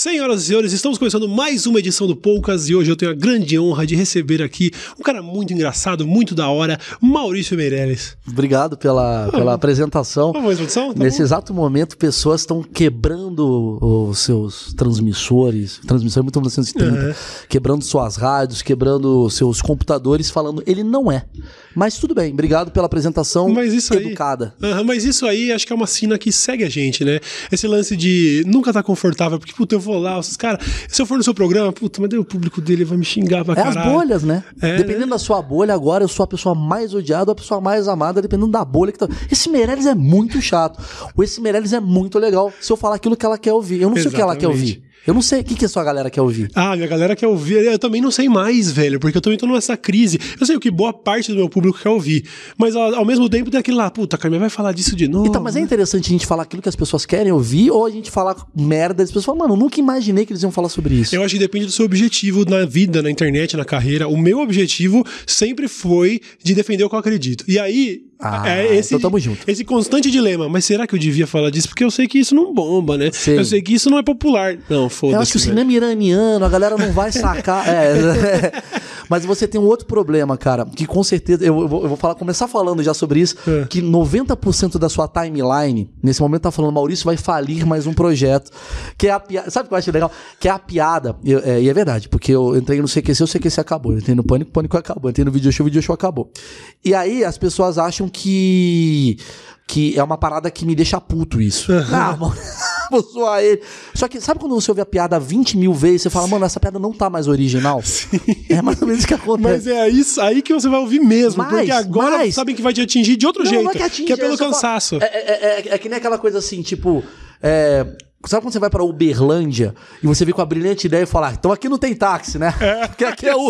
Senhoras e senhores, estamos começando mais uma edição do Poucas e hoje eu tenho a grande honra de receber aqui um cara muito engraçado, muito da hora, Maurício Meirelles. Obrigado pela, pela apresentação. Vamos mais produção? Tá Nesse bom? exato momento, pessoas estão quebrando os seus transmissores, transmissor é muito 1930, É. quebrando suas rádios, quebrando seus computadores, falando, ele não é. Mas tudo bem, obrigado pela apresentação Mas isso aí- educada. Aham, mas isso aí acho que é uma sina que segue a gente, né? Esse lance de nunca tá confortável, porque, puta, eu vou lá, os caras, se eu for no seu programa, puta, mas daí o público dele vai me xingar pra É as caralho. bolhas, né? É, dependendo né? da sua bolha, agora eu sou a pessoa mais odiada ou a pessoa mais amada, dependendo da bolha que tá. Esse Meirelles é muito chato. O Esse Meirelles é muito legal se eu falar aquilo que ela quer ouvir. Eu não sei o que ela quer Exatamente. ouvir. Eu não sei o que, que a sua galera quer ouvir. Ah, minha galera quer ouvir. Eu também não sei mais, velho, porque eu também tô nessa crise. Eu sei o que boa parte do meu público quer ouvir. Mas ao, ao mesmo tempo tem aquele lá, puta, a Carmen vai falar disso de novo. Então, mas é interessante a gente falar aquilo que as pessoas querem ouvir ou a gente falar merda as pessoas falam, mano, eu nunca imaginei que eles iam falar sobre isso. Eu acho que depende do seu objetivo na vida, na internet, na carreira. O meu objetivo sempre foi de defender o que eu acredito. E aí, Ah, é esse, então tamo junto. esse constante dilema. Mas será que eu devia falar disso? Porque eu sei que isso não bomba, né? Eu sei que isso não é popular. Não, foda-se. Eu acho que o velho. cinema iraniano, a galera não vai sacar. É, Mas você tem um outro problema, cara, que com certeza. Eu, eu vou, eu vou falar, começar falando já sobre isso. É. Que 90% da sua timeline, nesse momento, tá falando, Maurício vai falir mais um projeto. Que é a piada. Sabe o que eu acho legal? Que é a piada. eu- é, e é verdade, porque eu entrei no CQC, o CQC acabou. Eu entrei no Pânico, o Pânico acabou. Eu entrei no Video Show, o Video Show acabou. E aí as pessoas acham que. Que é uma parada que me deixa puto isso. Ah, mano, vou zoar ele. Só que sabe quando você ouve a piada 20 mil vezes, você fala, mano, essa piada não tá mais original? É mais ou menos isso que Mas acontece. é isso aí que você vai ouvir mesmo. Mas, porque agora mas- sabem que vai te atingir de outro Não, jeito. não é que atinge, é pelo só falo- cansaço. É, é- é- é que nem aquela coisa assim, tipo. é, Sabe quando você vai pra Uberlândia e você vê com a brilhante ideia e fala, ah, então aqui não tem táxi, né? Porque aqui é, é o.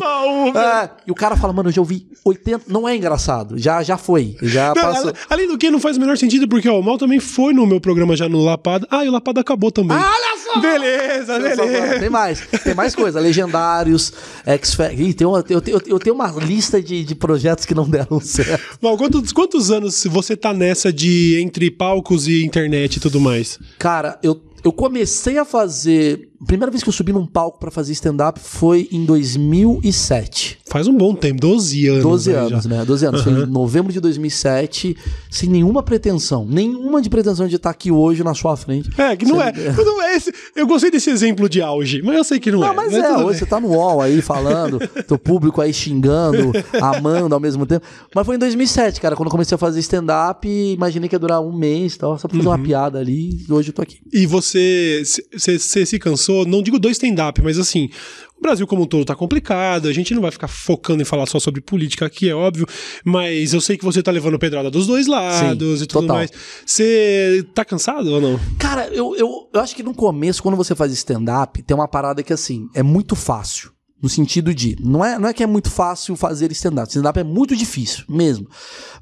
É, e o cara fala, mano, eu já ouvi 80. Não é engraçado. Já, já foi. Já Não, passou. além do que, não faz o menor sentido, porque ó, o Mal também foi no meu programa já no Lapada. Ah, e o Lapada acabou também. Ah, olha! Beleza, Eu beleza. Tem mais, tem mais coisa. Legendários, x Ih, tem uma, eu, tenho- eu tenho uma lista de, de projetos que não deram certo. Mal, quantos, quantos anos você tá nessa de entre palcos e internet e tudo mais? Cara, eu, eu comecei a fazer. Primeira vez que eu subi num palco pra fazer stand-up foi em 2007. Faz um bom tempo, 12 anos. 12 aí anos, já. né? 12 anos. Foi em novembro de 2007, sem nenhuma pretensão. Nenhuma de pretensão de estar aqui hoje na sua frente. É, que não é. Não é esse. Eu gostei desse exemplo de auge, mas eu sei que não, é. Não, mas é, hoje bem. você tá no UOL aí falando, teu público aí xingando, amando ao mesmo tempo. Mas foi em 2007, cara, quando eu comecei a fazer stand-up, imaginei que ia durar um mês e tal, só pra fazer Uhum. uma piada ali, e hoje eu tô aqui. E você, você se cansou, não digo do stand-up, mas assim, o Brasil como um todo tá complicado, a gente não vai ficar focando em falar só sobre política aqui, é óbvio, mas eu sei que você tá levando pedrada dos dois lados Sim, e tudo total. mais. Você tá cansado ou não? Cara, eu, eu, eu acho que no começo, quando você faz stand-up, tem uma parada que assim, é muito fácil. No sentido de, não é, não é que é muito fácil fazer stand-up. Stand-up é muito difícil, mesmo.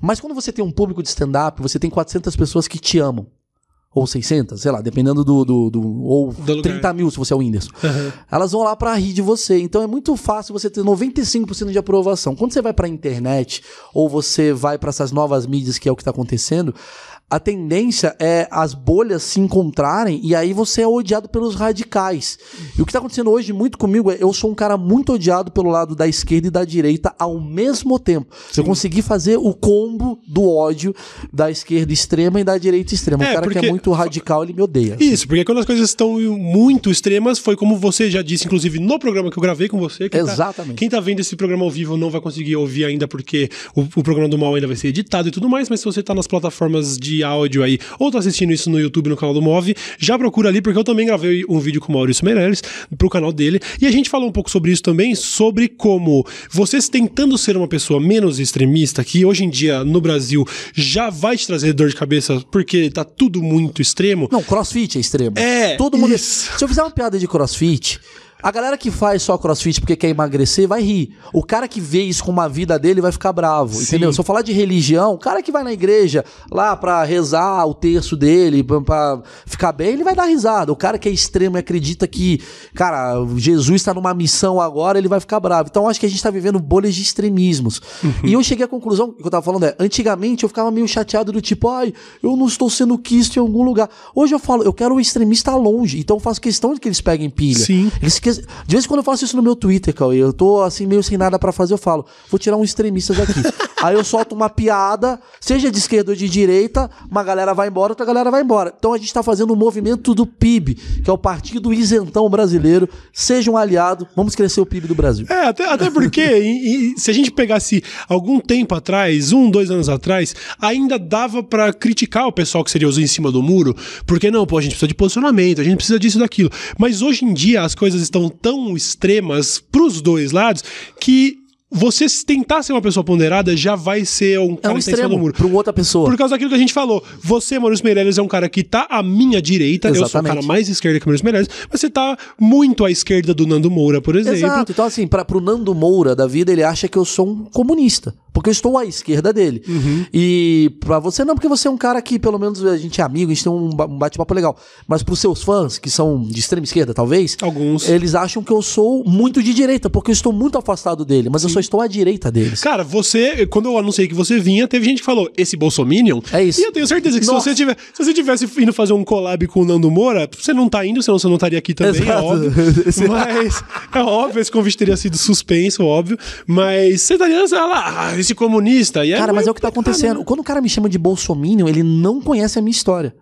Mas quando você tem um público de stand-up, você tem 400 pessoas que te amam. Ou 600, sei lá, dependendo do. do, do- ou Do lugar. 30 mil se você é o Whindersson. Elas vão lá pra rir de você. Então é muito fácil você ter 95% de aprovação. Quando você vai pra internet, ou você vai pra essas novas mídias, que é o que tá acontecendo, a tendência é as bolhas se encontrarem e aí você é odiado pelos radicais. E o que tá acontecendo hoje muito comigo é eu sou um cara muito odiado pelo lado da esquerda e da direita ao mesmo tempo. Eu consegui fazer o combo do ódio da esquerda extrema e da direita extrema. É, o cara que porque- é muito radical, ele me odeia. Isso, porque quando as coisas estão muito extremas, foi como você já disse, inclusive no programa que eu gravei com você. Quem tá- Exatamente. quem tá vendo esse programa ao vivo não vai conseguir ouvir ainda, porque o, o programa do Mal ainda vai ser editado e tudo mais, mas se você tá nas plataformas de áudio aí, ou tá assistindo isso no YouTube, no canal do Move, já procura ali, porque eu também gravei um vídeo com o Maurício Meirelles pro canal dele, e a gente falou um pouco sobre isso também, sobre como vocês tentando ser uma pessoa menos extremista, que hoje em dia no Brasil já vai te trazer dor de cabeça, porque tá tudo muito extremo. Não, crossfit é extremo. É, Todo mundo. isso. Se eu fizer uma piada de crossfit, A galera que faz só crossfit porque quer emagrecer vai rir. O cara que vê isso como a vida dele vai ficar bravo, Sim. entendeu? Se eu falar de religião, o cara que vai na igreja lá pra rezar o terço dele, pra- pra ficar bem, ele vai dar risada. O cara que é extremo e acredita que, cara, Jesus tá numa missão agora, ele vai ficar bravo. Então eu acho que a gente tá vivendo bolhas de extremismos. E eu cheguei à conclusão, que eu tava falando é, antigamente eu ficava meio chateado do tipo, ai, eu não estou sendo quisto em algum lugar. Hoje eu falo, eu quero o extremista longe, então eu faço questão de que eles peguem pilha. Sim. Eles esque- De vez em quando eu faço isso no meu Twitter, Cauê, eu tô assim meio sem nada pra fazer, eu falo, vou tirar um extremista daqui. Aí eu solto uma piada, seja de esquerda ou de direita, uma galera vai embora, outra galera vai embora. Então a gente tá fazendo o movimento do PIB, que é o Partido Isentão Brasileiro. Seja um aliado, vamos crescer o PIB do Brasil. É, até, até porque e- e se a gente pegasse algum tempo atrás, um, dois anos atrás, ainda dava pra criticar o pessoal que seria os em cima do muro, porque não, pô, a gente precisa de posicionamento, a gente precisa disso e daquilo. Mas hoje em dia as coisas estão tão extremas pros dois lados que você tentar ser uma pessoa ponderada já vai ser um É cara um que tá em cima do extremo muro. pra outra pessoa. Por causa daquilo que a gente falou. Você, Maurício Meirelles, é um cara que tá à minha direita. Eu sou o Exatamente. cara mais esquerda que o Maurício Meirelles. Mas você tá muito à esquerda do Nando Moura, por exemplo. Exato. Então, assim, pra, pro Nando Moura da vida, ele acha que eu sou um comunista. Porque eu estou à esquerda dele. E pra você não, porque você é um cara que, pelo menos, a gente é amigo, a gente tem um ba- bate-papo legal. Mas pros seus fãs, que são de extrema esquerda, talvez, Alguns. eles acham que eu sou muito de direita, porque eu estou muito afastado dele. Mas eu só estou à direita deles. Cara, você, quando eu anunciei que você vinha, teve gente que falou, esse Bolsominion. É isso. E eu tenho certeza que se você, tiver, se você tivesse indo fazer um collab com o Nando Moura, você não tá indo, senão você não estaria aqui também, é Exato. óbvio. Esse- Mas, é óbvio, esse convite teria sido suspenso, óbvio. Mas você estaria, sei lá, esse comunista. E Cara, mas é o que tá acontecendo. Quando o cara me chama de bolsominion, ele não conhece a minha história.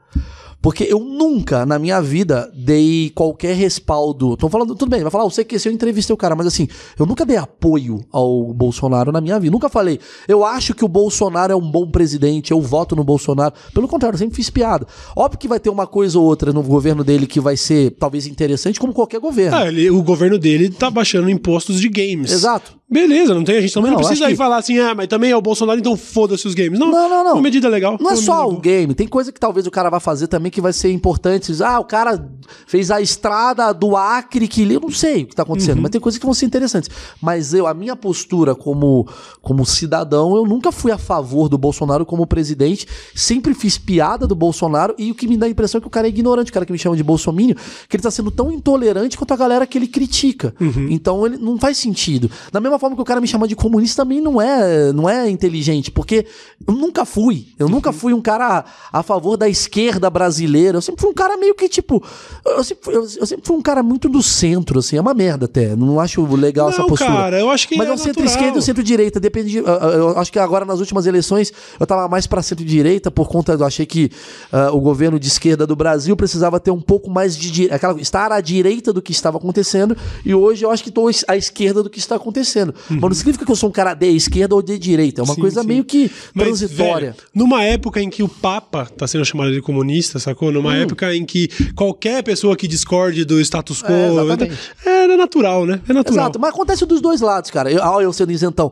Porque eu nunca, na minha vida, dei qualquer respaldo. Tô falando, tudo bem, vai falar, "Ah, você que eu entrevistei o cara, mas assim, eu nunca dei apoio ao Bolsonaro na minha vida. Nunca falei, eu acho que o Bolsonaro é um bom presidente, eu voto no Bolsonaro. Pelo contrário, eu sempre fiz piada. Óbvio que vai ter uma coisa ou outra no governo dele que vai ser talvez interessante, como qualquer governo. Ah, ele- o governo dele tá baixando impostos de games. Exato. Beleza, não tem, a gente também não, Não, precisa aí que- falar assim, ah, mas também é o Bolsonaro, então foda-se os games. Não, Não, não, não. Uma medida legal. Não é só o game, tem coisa que talvez o cara vá fazer também que vai ser importante. Ah, o cara fez a estrada do Acre que eu não sei o que tá acontecendo, mas tem coisas que vão ser interessantes. Mas eu, a minha postura como, como cidadão, eu nunca fui a favor do Bolsonaro como presidente, sempre fiz piada do Bolsonaro e o que me dá a impressão é que o cara é ignorante, o cara que me chama de bolsomínio, que ele tá sendo tão intolerante quanto a galera que ele critica. Então ele não faz sentido. Da mesma forma que o cara me chama de comunista também não é, não é inteligente, porque eu nunca fui. Eu nunca fui um cara a favor da esquerda brasileira. Eu sempre fui um cara meio que tipo. Eu sempre, fui, eu, eu sempre fui um cara muito do centro, assim. É uma merda até. Não acho legal essa Não, postura. cara, eu acho que Mas é é um centro-esquerda e um centro-direita. Depende de. eu- Eu acho que agora nas últimas eleições eu tava mais pra centro-direita por conta. Eu achei que ah, o governo de esquerda do Brasil precisava ter um pouco mais de. Aquela, estar à direita do que estava acontecendo. E hoje eu acho que estou à esquerda do que está acontecendo. Mas não significa que eu sou um cara de esquerda ou de direita. É uma Sim, coisa sim. meio que Mas, transitória. velho, numa época em que o Papa tá sendo chamado de comunista, sacou? Numa Hum. época em que qualquer pessoa que discorde do status quo. É, exatamente. É, é natural, né? É natural. Exato, mas acontece dos dois lados, cara. Eu, ah, eu sendo isentão.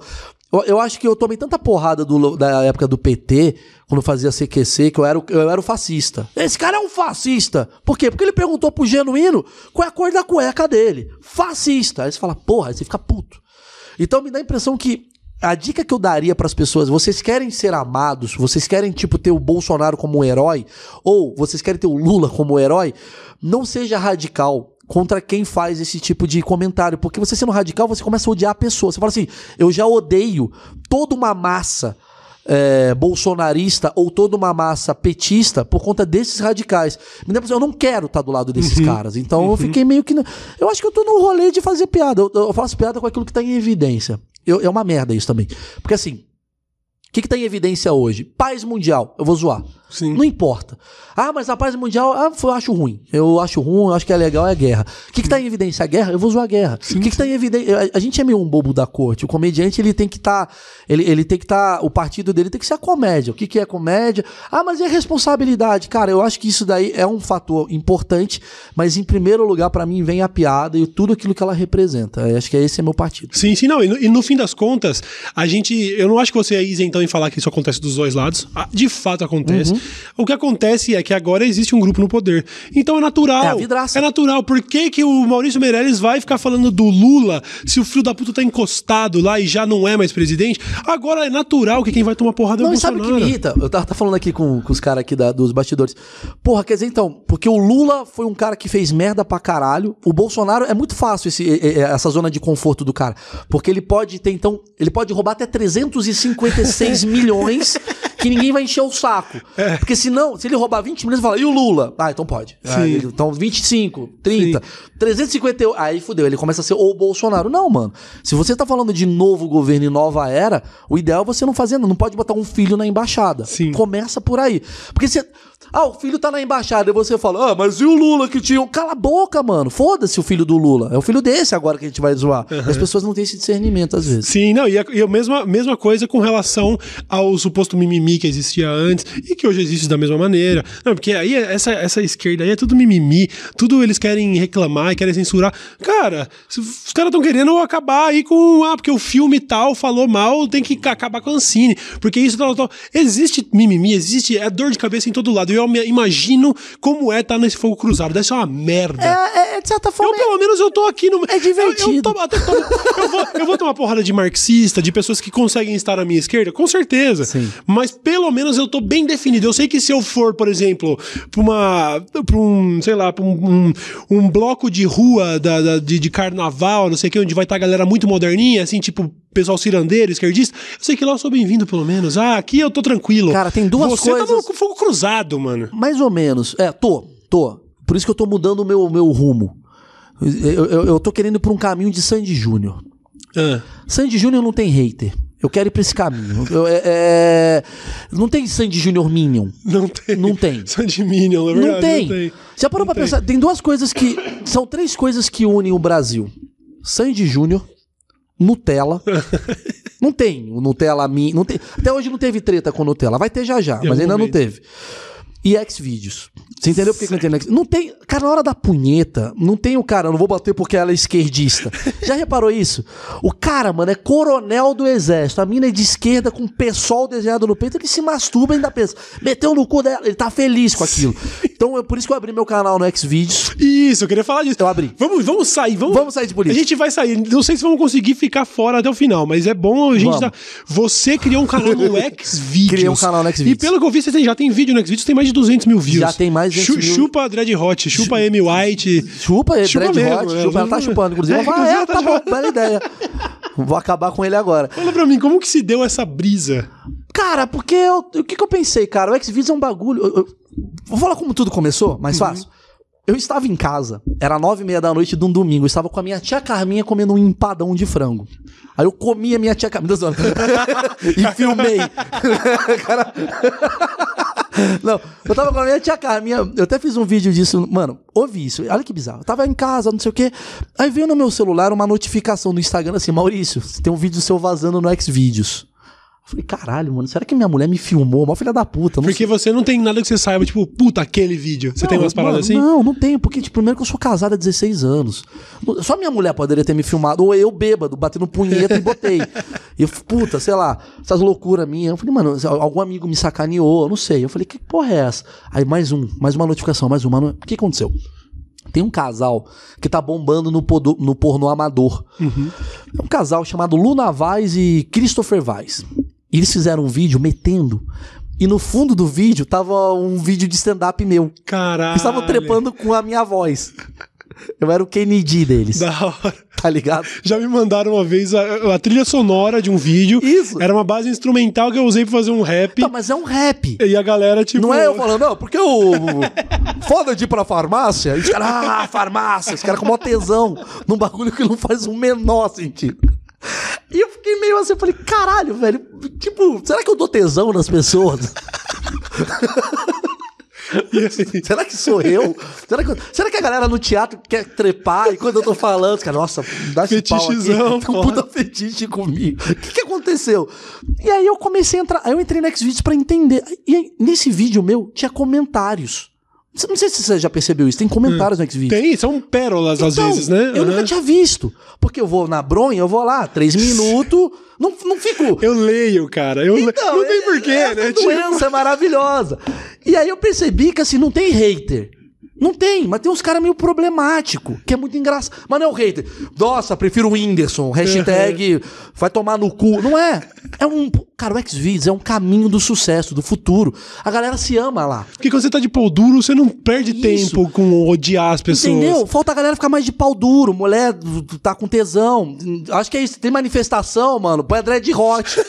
Eu, eu acho que eu tomei tanta porrada do- da época do PT, quando fazia CQC, que eu era, eu era o fascista. Esse cara é um fascista. Por quê? Porque ele perguntou pro genuíno qual é a cor da cueca dele. Fascista. Aí você fala, porra, aí você fica puto. Então me dá a impressão que a dica que eu daria pras pessoas, vocês querem ser amados, vocês querem tipo ter o Bolsonaro como um herói ou vocês querem ter o Lula como um herói, não seja radical contra quem faz esse tipo de comentário, porque você sendo radical, você começa a odiar a pessoa. Você fala assim: "Eu já odeio toda uma massa é, bolsonarista ou toda uma massa petista por conta desses radicais. Me dá a impressão, eu não quero estar do lado desses caras. Então eu fiquei meio que. Eu acho que eu tô no rolê de fazer piada. Eu, eu faço piada com aquilo que tá em evidência. Eu- é uma merda isso também. Porque assim. O que, que tá em evidência hoje? Paz mundial. Eu vou zoar. Sim. Não importa. Ah, mas a paz mundial, ah, eu acho ruim. Eu acho ruim, eu acho que é legal é a guerra. O que, que tá em evidência? A guerra? Eu vou zoar a guerra. O que, que tá em evidência? A, gente é meio um bobo da corte. O comediante, ele tem que estar. ele, ele tem que estar. o partido dele tem que ser a comédia. O que, que é comédia? Ah, mas e a responsabilidade? Cara, eu acho que isso daí é um fator importante, mas em primeiro lugar, pra mim, vem a piada e tudo aquilo que ela representa. Eu acho que esse é meu partido. Sim, sim, não. E no, e no fim das contas, a gente. Eu não acho que você é isentão em falar que isso acontece dos dois lados. Ah, De fato acontece. Uhum. O que acontece é que agora existe um grupo no poder. Então é natural. É a vidraça. É natural. Por que, que o Maurício Meirelles vai ficar falando do Lula se o filho da puta tá encostado lá e já não é mais presidente? Agora é natural que quem vai tomar porrada é o Não, e sabe Bolsonaro. o que me irrita? Eu tava, falando aqui com, com os caras aqui da- dos bastidores. Porra, quer dizer, então, porque o Lula foi um cara que fez merda pra caralho. O Bolsonaro é muito fácil esse- essa zona de conforto do cara. Porque ele pode ter, então, ele pode roubar até 356 milhões que ninguém vai encher o saco. Porque senão, se ele roubar 20 milhões, fala, e o Lula? Ah, então pode. Ah, Sim. ele- então 25, 30, 358. Aí fudeu, ele começa a ser o Bolsonaro. Não, mano. Se você tá falando de novo governo e nova era, o ideal é você não fazer, não pode botar um filho na embaixada. Sim. Começa por aí. Porque você. Ah, o filho tá na embaixada, e você fala, ah, mas e o Lula que tinha. um-" Cala a boca, mano. Foda-se o filho do Lula. É o filho desse agora que a gente vai zoar. As pessoas não têm esse discernimento às vezes. Sim, não, e a, e a mesma, mesma coisa com relação ao suposto mimimi que existia antes e que hoje existe da mesma maneira. Não, porque aí essa, essa esquerda aí é tudo mimimi, tudo eles querem reclamar e querem censurar. Cara, os caras estão querendo acabar aí com, ah, porque o filme tal falou mal, tem que acabar com a Ancine, porque isso tal, tal. Existe mimimi, existe, é dor de cabeça em todo lado. Eu me imagino como é estar nesse fogo cruzado, deve ser uma merda. É, é, de certa Eu, forma. pelo menos, eu tô aqui no. É divertido. Eu, eu, tomo- até tomo- eu vou, eu vou tomar porrada de marxista, de pessoas que conseguem estar à minha esquerda, com certeza. Sim. Mas pelo menos eu tô bem definido. Eu sei que se eu for, por exemplo, pra uma. pra um, sei lá, pra um, um, um bloco de rua da, da- de, de carnaval, não sei o que, onde vai estar a galera muito moderninha, assim, tipo. Pessoal cirandeiro, esquerdista, eu sei que lá eu sou bem-vindo, pelo menos. Ah, aqui eu tô tranquilo. Cara, tem duas Você tá coisas- no fogo cruzado, mano. Mais ou menos. É, tô, tô. Por isso que eu tô mudando o meu, meu rumo. Eu, eu, eu tô querendo ir pra um caminho de Sandy Júnior. Ah. Sandy Júnior não tem hater. Eu quero ir pra esse caminho. Eu- é- é- Não tem Sandy Júnior Minion. Não tem. Não tem. Sandy Minion, é verdade. não tem. Não tem. Já parou Não pra tem. pensar? Tem duas coisas que. São três coisas que unem o Brasil: Sandy Júnior, Nutella. não tem o Nutella Min. Não tem, até hoje não teve treta com Nutella. Vai ter já já, mas ainda não momento. teve. E Xvideos. Você entendeu por que que não tem X? Não tem. Cara, na hora da punheta, não tem o cara, eu não vou bater porque ela é esquerdista. Já reparou isso? O cara, mano, é coronel do exército. A mina é de esquerda com pessoal desenhado no peito, ele se masturba e ainda pensa. Meteu no cu dela, ele tá feliz com aquilo. Então é por isso que eu abri meu canal no Xvideos. Isso, eu queria falar disso. Eu abri. Vamos, vamos sair, vamos. Vamos sair de A política. gente vai sair. Não sei se vamos conseguir ficar fora até o final, mas é bom a gente dar. Você criou um canal no Xvideos. Criei um canal no E Xvideos. pelo que eu vi, você tem- já tem vídeo no Xvideos, tem mais de 200 mil views. Já tem mais de 200 mil. Chupa a Dread Hot, chupa a Amy White. Chupa Chupa Dread mesmo, Hot, é. chupa, ela tá chupando, inclusive. É, falo, é, ela tá tá bom, bela ideia. Vou acabar com ele agora. Fala pra mim, como que se deu essa brisa? Cara, porque eu- o que, que eu pensei, cara? O Xvideos é um bagulho. eu- eu- vou falar como tudo começou, mais Uhum. fácil. Eu estava em casa, era nove e meia da noite de um domingo. Eu estava com a minha tia Carminha comendo um empadão de frango. Aí eu comi a minha tia Carminha. E filmei. Cara... Não, eu tava com a minha tia Carminha. Eu até fiz um vídeo disso. Mano, ouvi isso. Olha que bizarro. Eu tava em casa, não sei o quê. Aí veio no meu celular uma notificação no Instagram assim: Maurício, tem um vídeo seu vazando no Xvideos. Eu falei, caralho, mano, será que minha mulher me filmou? Mó filha da puta. Não Porque você não tem nada que você saiba, tipo, puta, aquele vídeo. Você tem umas paradas assim? Não, não tenho, porque, tipo, primeiro que eu sou casado há 16 anos. Só minha mulher poderia ter me filmado, ou eu bêbado, batendo punheta e botei. E eu, puta, sei lá, essas loucuras minhas. Eu falei, mano, algum amigo me sacaneou, eu não sei. Eu falei, que porra é essa? Aí mais um, mais uma notificação, mais uma. O que aconteceu? Tem um casal que tá bombando no, podo- no porno amador. É um casal chamado Luna Vaz e Christopher Vaz. E eles fizeram um vídeo metendo. E no fundo do vídeo tava um vídeo de stand-up meu. Caralho. Eles estavam trepando com a minha voz. Eu era o Kennedy deles, Da hora. tá ligado? Já me mandaram uma vez a, a trilha sonora de um vídeo. Isso. Era uma base instrumental que eu usei pra fazer um rap. Tá, mas é um rap. E a galera, tipo. Não é eu falando, não, porque o. Foda de ir pra farmácia. E os caras, ah, farmácia. Os caras com mó tesão. Num bagulho que não faz o menor sentido. E eu fiquei meio assim, eu falei, caralho, velho. Tipo, será que eu dou tesão nas pessoas? Será que sou eu? Será que, será que a galera no teatro quer trepar e quando eu tô falando, os caras, nossa, dá esse pau aqui. Tem um puta fetiche comigo. O que, que aconteceu? E aí eu comecei a entrar, aí eu entrei no Xvideos pra entender. E aí, nesse vídeo meu, tinha comentários Não sei se você já percebeu isso. Tem comentários no Xvideos. Tem, são pérolas às Então, vezes, né? Eu Aham. nunca tinha visto. Porque eu vou na bronha, eu vou lá, três minutos, não, não fico. Eu leio, cara. Eu le- Então, não tem é- porquê, essa né? Tipo, doença é maravilhosa. E aí eu percebi que assim, não tem hater. Não tem, mas tem uns caras meio problemático, que é muito engraçado. Mas não é o hater. Nossa, prefiro o Whindersson. Hashtag vai tomar no cu. Não é. É um. Cara, o Xvideos é um caminho do sucesso, do futuro. A galera se ama lá. Porque quando você tá de pau duro, você não perde Isso. tempo com odiar as pessoas. Entendeu? Falta a galera ficar mais de pau duro. Mulher tá com tesão. Acho que é isso. Tem manifestação, mano. Põe a dread hot.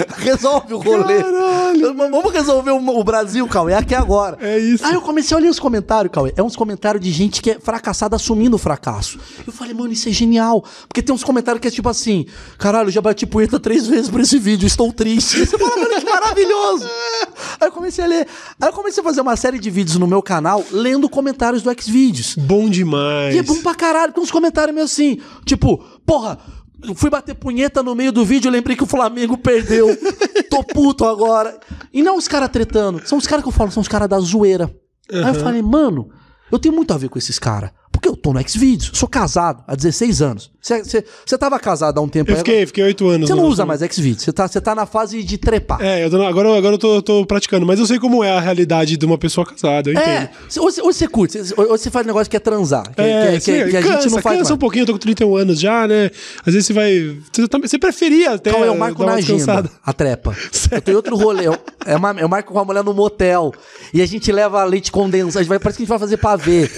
Resolve o rolê. Caralho. Vamos resolver o, o Brasil, Cauê. É aqui agora. É isso. Aí eu comecei a olhar os comentários, Cauê. É uns comentários de gente que é fracassada assumindo o fracasso. Eu falei, mano, isso é genial. Porque tem uns comentários que é tipo assim: caralho, eu já bati punheta três vezes por esse vídeo, estou triste. Você fala, mano, que maravilhoso. Aí eu comecei a ler. Aí eu comecei a fazer uma série de vídeos no meu canal lendo comentários do Xvideos. Bom demais. E é bom pra caralho, com uns comentários meio assim, tipo, porra, eu fui bater punheta no meio do vídeo, eu lembrei que o Flamengo perdeu. Tô puto agora. E não os caras tretando, são os caras que eu falo, são os caras da zoeira. Aí eu falei, mano, eu tenho muito a ver com esses caras. Porque eu tô no Xvideos, sou casado há 16 anos. Você tava casado há um tempo Eu aí, fiquei, fiquei oito anos. Você não usa mais Xvideos, você tá, tá na fase de trepar. É, eu tô- agora, agora eu tô, tô praticando, mas eu sei como é a realidade de uma pessoa casada, eu entendo. É, cê- ou você- curte, cê- ou você faz um negócio que é transar, que, É, que- que- sim, que a cansa, gente não faz cansa mais. um pouquinho, eu tô com 31 anos já, né? Às vezes você vai. Você, você preferia até. Então eu marco na agenda descansada. a trepa. Eu tenho outro rolê. Eu, é eu marco com a mulher no motel. E a gente leva leite condensado. A parece que a gente vai fazer pavê.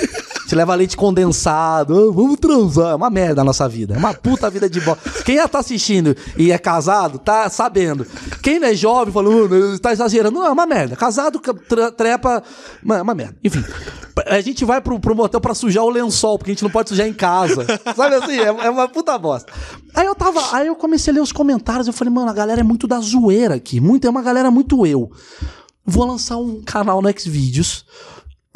Gente leva leite condensado. Ah, vamos transar. É uma merda a nossa vida. É uma puta vida de bosta. Quem já tá assistindo e é casado, tá sabendo. Quem não é jovem, "Mano, tá exagerando. Não, é uma merda. Casado, trepa. É uma merda. Enfim. A gente vai pro, pro motel pra sujar o lençol, porque a gente não pode sujar em casa. Sabe assim? É, é uma puta bosta. Aí eu tava. Aí eu comecei a ler os comentários. Eu falei, mano, a galera é muito da zoeira aqui. Muito, é uma galera muito eu. Vou lançar um canal no Xvideos.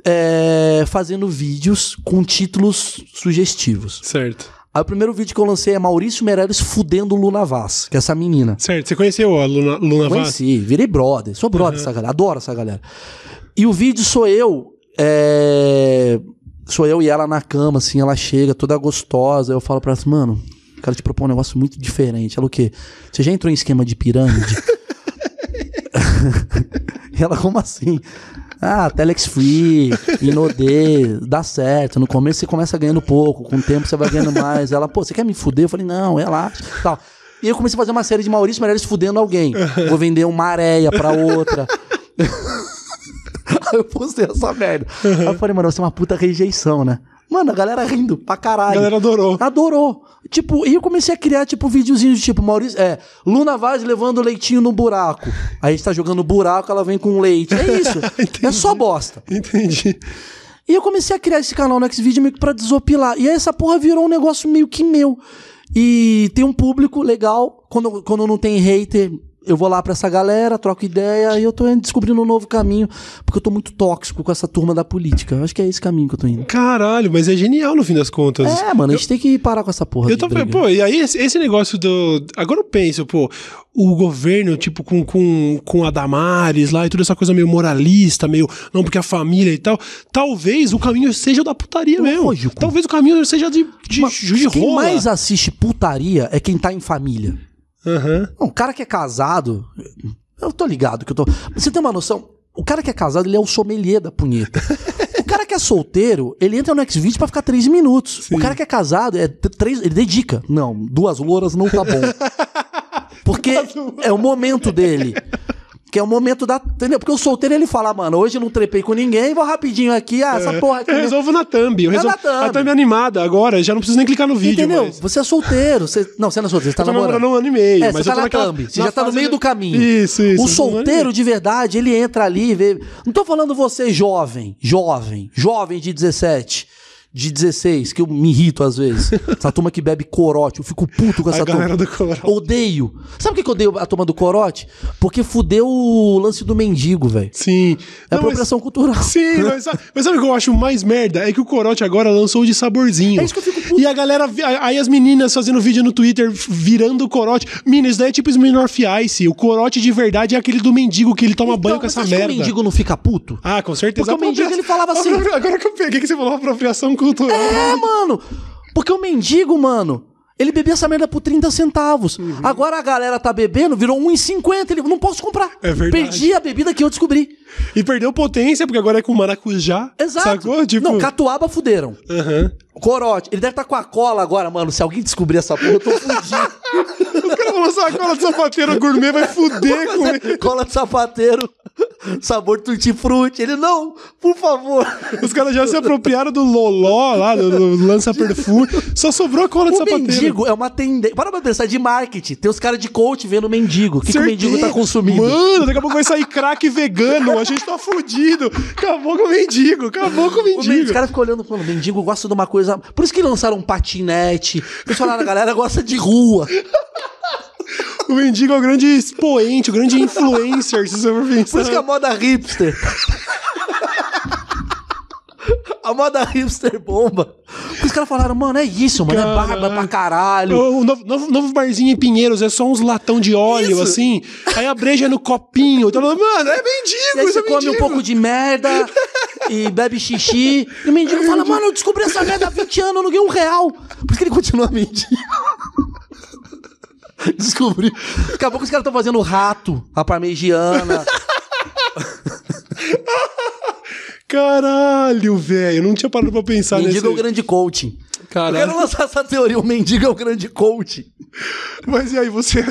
É, fazendo vídeos com títulos sugestivos. Certo. Aí o primeiro vídeo que eu lancei é Maurício Meirelles fudendo Luna Vaz, que é essa menina. Certo. Você conheceu a Luna, Luna Vaz? Conheci, virei brother. Sou brother dessa galera, adoro essa galera. E o vídeo sou eu. é, Sou eu e ela na cama, assim, ela chega toda gostosa. Eu falo pra ela assim, mano, quero te propor um negócio muito diferente. Ela o quê? Você já entrou em esquema de pirâmide? e ela, como assim? Ah, Telex Free, Inodê, dá certo. No começo você começa ganhando pouco, com o tempo você vai ganhando mais. Ela, pô, você quer me fuder? Eu falei, não, relaxa. Tal. E eu comecei a fazer uma série de Maurício Meirelles fudendo alguém. Vou vender uma areia pra outra. Aí eu postei essa merda. Aí eu falei, mano, vai ser uma puta rejeição, né? Mano, a galera rindo pra A caralho. galera adorou. Adorou. Tipo, e eu comecei a criar, tipo, videozinhos de tipo, Maurício, é, Luna Vaz levando leitinho no buraco. Aí a gente tá jogando buraco, ela vem com leite. É isso. é só bosta. Entendi. E eu comecei a criar esse canal no Xvideo meio que pra desopilar. E aí essa porra virou um negócio meio que meu. E tem um público legal. Quando, quando não tem hater, eu vou lá pra essa galera, troco ideia e eu tô descobrindo um novo caminho. Porque eu tô muito tóxico com essa turma da política. Eu acho que é esse caminho que eu tô indo. Caralho, mas é genial no fim das contas. É, mano, a gente tem que parar com essa porra. Eu tô briga. pô, e aí esse, negócio do. Agora eu penso, pô, o governo, tipo, com, com, com a Damares lá e toda essa coisa meio moralista, meio. Não, porque a família e tal. Talvez o caminho seja o da putaria mesmo. Lógico. Talvez o caminho seja de, de, Mas de quem rola. mais assiste putaria é quem tá em família. Não, o cara que é casado. Eu tô ligado que eu tô. Você tem uma noção? O cara que é casado, ele é o sommelier da punheta. O cara que é solteiro, ele entra no Xvideos pra ficar três minutos. O cara que é casado, é três, ele dedica. Não, duas louras não tá bom. Porque é o momento dele. Que é o momento da. Entendeu? Porque o solteiro ele fala, mano, hoje eu não trepei com ninguém, vou rapidinho aqui, ah, essa porra aqui. Eu resolvo na thumb. Eu É resolvo, na thumb. A thumb é animada agora, já não preciso nem clicar no vídeo. Entendeu? mais. Você é solteiro. Você... Não, você não é solteiro, você tá Eu tô namorando. namorando um ano e meio, É, mas você tá na naquela- thumb. Você na já tá no meio de- do caminho. Isso, isso. O um solteiro de verdade, ele entra ali e vê. Não tô falando você jovem, jovem, jovem de 17, de 16, que eu me irrito às vezes. Essa turma que bebe corote, eu fico puto com essa A galera turma. do corote. Odeio. Sabe por que eu odeio a turma do corote? Porque fudeu o lance do mendigo, velho. Sim. É Não, mas- apropriação cultural. Sim, mas, sabe- mas sabe o que eu acho mais merda? É que o Corote agora lançou o de saborzinho. É isso que eu fico E a galera, aí as meninas fazendo vídeo no Twitter, virando o corote. Mina, isso daí é tipo Smirnoff Ice. O corote de verdade é aquele do mendigo que ele toma banho com Então, mas essa acha que merda. o mendigo não fica puto? Ah, com certeza. Porque o mendigo, Apropria- ele falava assim- Agora que eu peguei que você falou apropriação cultural. É, mano. Porque o mendigo, mano, ele bebia essa merda por 30 centavos. Uhum. Agora a galera tá bebendo, virou 1,50. Ele não posso comprar. É verdade. Perdi a bebida que eu descobri. E perdeu potência, porque agora é com maracujá. Exato. Sacou? Tipo. Não, catuaba fuderam. Aham. Corote. Ele deve estar com a cola agora, mano. Se alguém descobrir essa porra, eu tô fudido. Lançar a cola de sapateiro gourmet, vai fuder com ele. cola de sapateiro. Sabor tutti-frutti. Ele, não, por favor. Os caras já se apropriaram do loló lá, do, do lança-perfume. Só sobrou a cola de O sapateiro. mendigo é uma tendência. Para pra pensar de marketing. Tem os caras de coach vendo mendigo. O que, que o mendigo tá consumindo? Mano, daqui a pouco vai sair crack vegano. A gente tá fudido. Acabou com o mendigo. Acabou com o mendigo. os caras ficam olhando, falando, mendigo gosta de uma coisa. Por isso que lançaram um patinete. Eles falaram, a galera gosta de rua. O mendigo é o grande expoente, o grande influencer, se você for pensar. Por isso que a moda hipster. A moda hipster bomba. Os caras falaram, mano, é isso, mano. É barba pra caralho. O novo, novo, novo barzinho em Pinheiros é só uns latão de óleo, Isso. assim. Aí a breja é no copinho. Então, mano, é mendigo, E aí isso você é come um mendigo. pouco de merda e bebe xixi. E o mendigo fala, mano, eu descobri essa merda há 20 anos, eu não ganhei um real. Por isso que ele continua mendigo. Descobri. Daqui a pouco os caras estão fazendo rato, a parmegiana. Caralho, velho. Eu não tinha parado pra pensar mendigo nesse... é o grande coaching. Eu Caralho. quero lançar essa teoria, o mendigo é o grande coaching. Mas e aí, você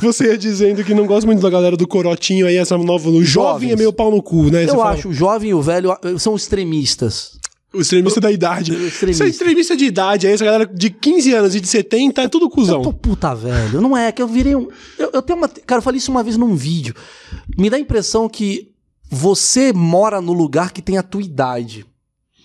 você ia dizendo que não gosta muito da galera do corotinho aí, essa nova... O jovem Jovens. é meio pau no cu, né? Você Eu fala. acho, o jovem e o velho eh, são extremistas. O extremista da idade. extremista. Esse extremista de idade, aí essa galera de 15 anos e de 70 é tudo Eu tô cuzão. puta velho. Não é que eu virei um. Eu, eu tenho uma. Cara, eu falei isso uma vez num vídeo. Me dá a impressão que você mora no lugar que tem a tua idade.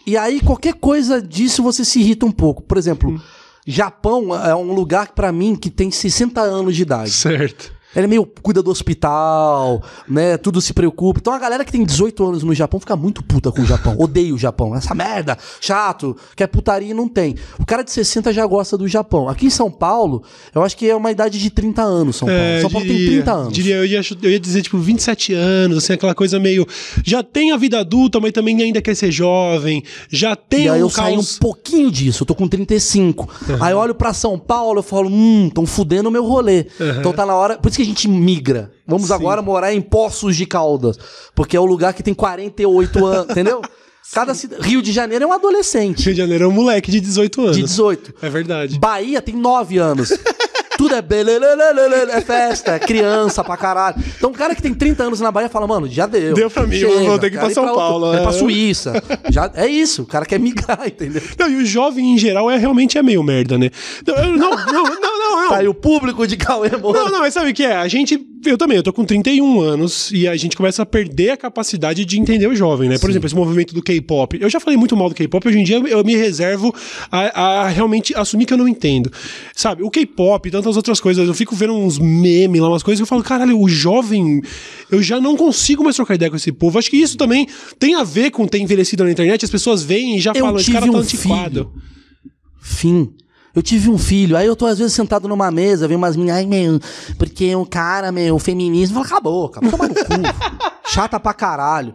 E aí, qualquer coisa disso você se irrita um pouco. Por exemplo, Japão é um lugar pra mim que tem 60 anos de idade. Certo. Ele é meio cuida do hospital, né? Tudo se preocupa. Então a galera que tem 18 anos no Japão fica muito puta com o Japão. Odeia o Japão. Essa merda, chato, quer putaria e não tem. O cara de 60 já gosta do Japão. Aqui em São Paulo, eu acho que é uma idade de 30 anos, São Paulo. É, São Paulo tem diria- 30 anos. Diria, eu ia, eu ia dizer, tipo, 27 anos, assim, aquela coisa meio. Já tem a vida adulta, mas também ainda quer ser jovem. Já tem E aí um eu saí um caos. pouquinho disso, eu tô com 35. Aí eu olho pra São Paulo, eu falo, hum, tão fudendo o meu rolê. Então tá na hora. Por isso que a gente migra. Vamos agora morar em Poços de Caldas. Porque é o lugar que tem 48 anos, entendeu? Cada cida- Rio de Janeiro é um adolescente Rio de Janeiro é um moleque de 18 anos. de 18. É verdade. Bahia tem 9 anos. Tudo é belelelelele, é festa, é criança pra caralho. Então o cara que tem 30 anos na Bahia fala, mano, já deu. Deu pra mim, eu vou ter que ir pra São outro- Paulo, quero ir pra é. Suíça. Já, é isso, o cara quer migrar, entendeu? Não, e o jovem em geral é realmente é meio merda, né? Não, não, não, não, não. não. Tá aí o público de Cauê Moura. Não, não, mas sabe o que é? A gente. Eu também, eu tô com 31 anos e a gente começa a perder a capacidade de entender o jovem, né? Por exemplo, esse movimento do K-pop. Eu já falei muito mal do K-pop, hoje em dia eu, me reservo a, a realmente assumir que eu não entendo. Sabe, o K-pop e tantas outras coisas, eu fico vendo uns memes lá, umas coisas que eu falo, caralho, o jovem, eu já não consigo mais trocar ideia com esse povo. Acho que isso também tem a ver com ter envelhecido na internet, as pessoas veem e já Eu falam, esse cara tá um antiquado. filho. Fim. Eu tive um filho, aí eu tô às vezes sentado numa mesa, vem umas meninas, ai meu, porque o cara, meu, feminismo, fala, acabou, acabou, toma no cu. Chata pra caralho.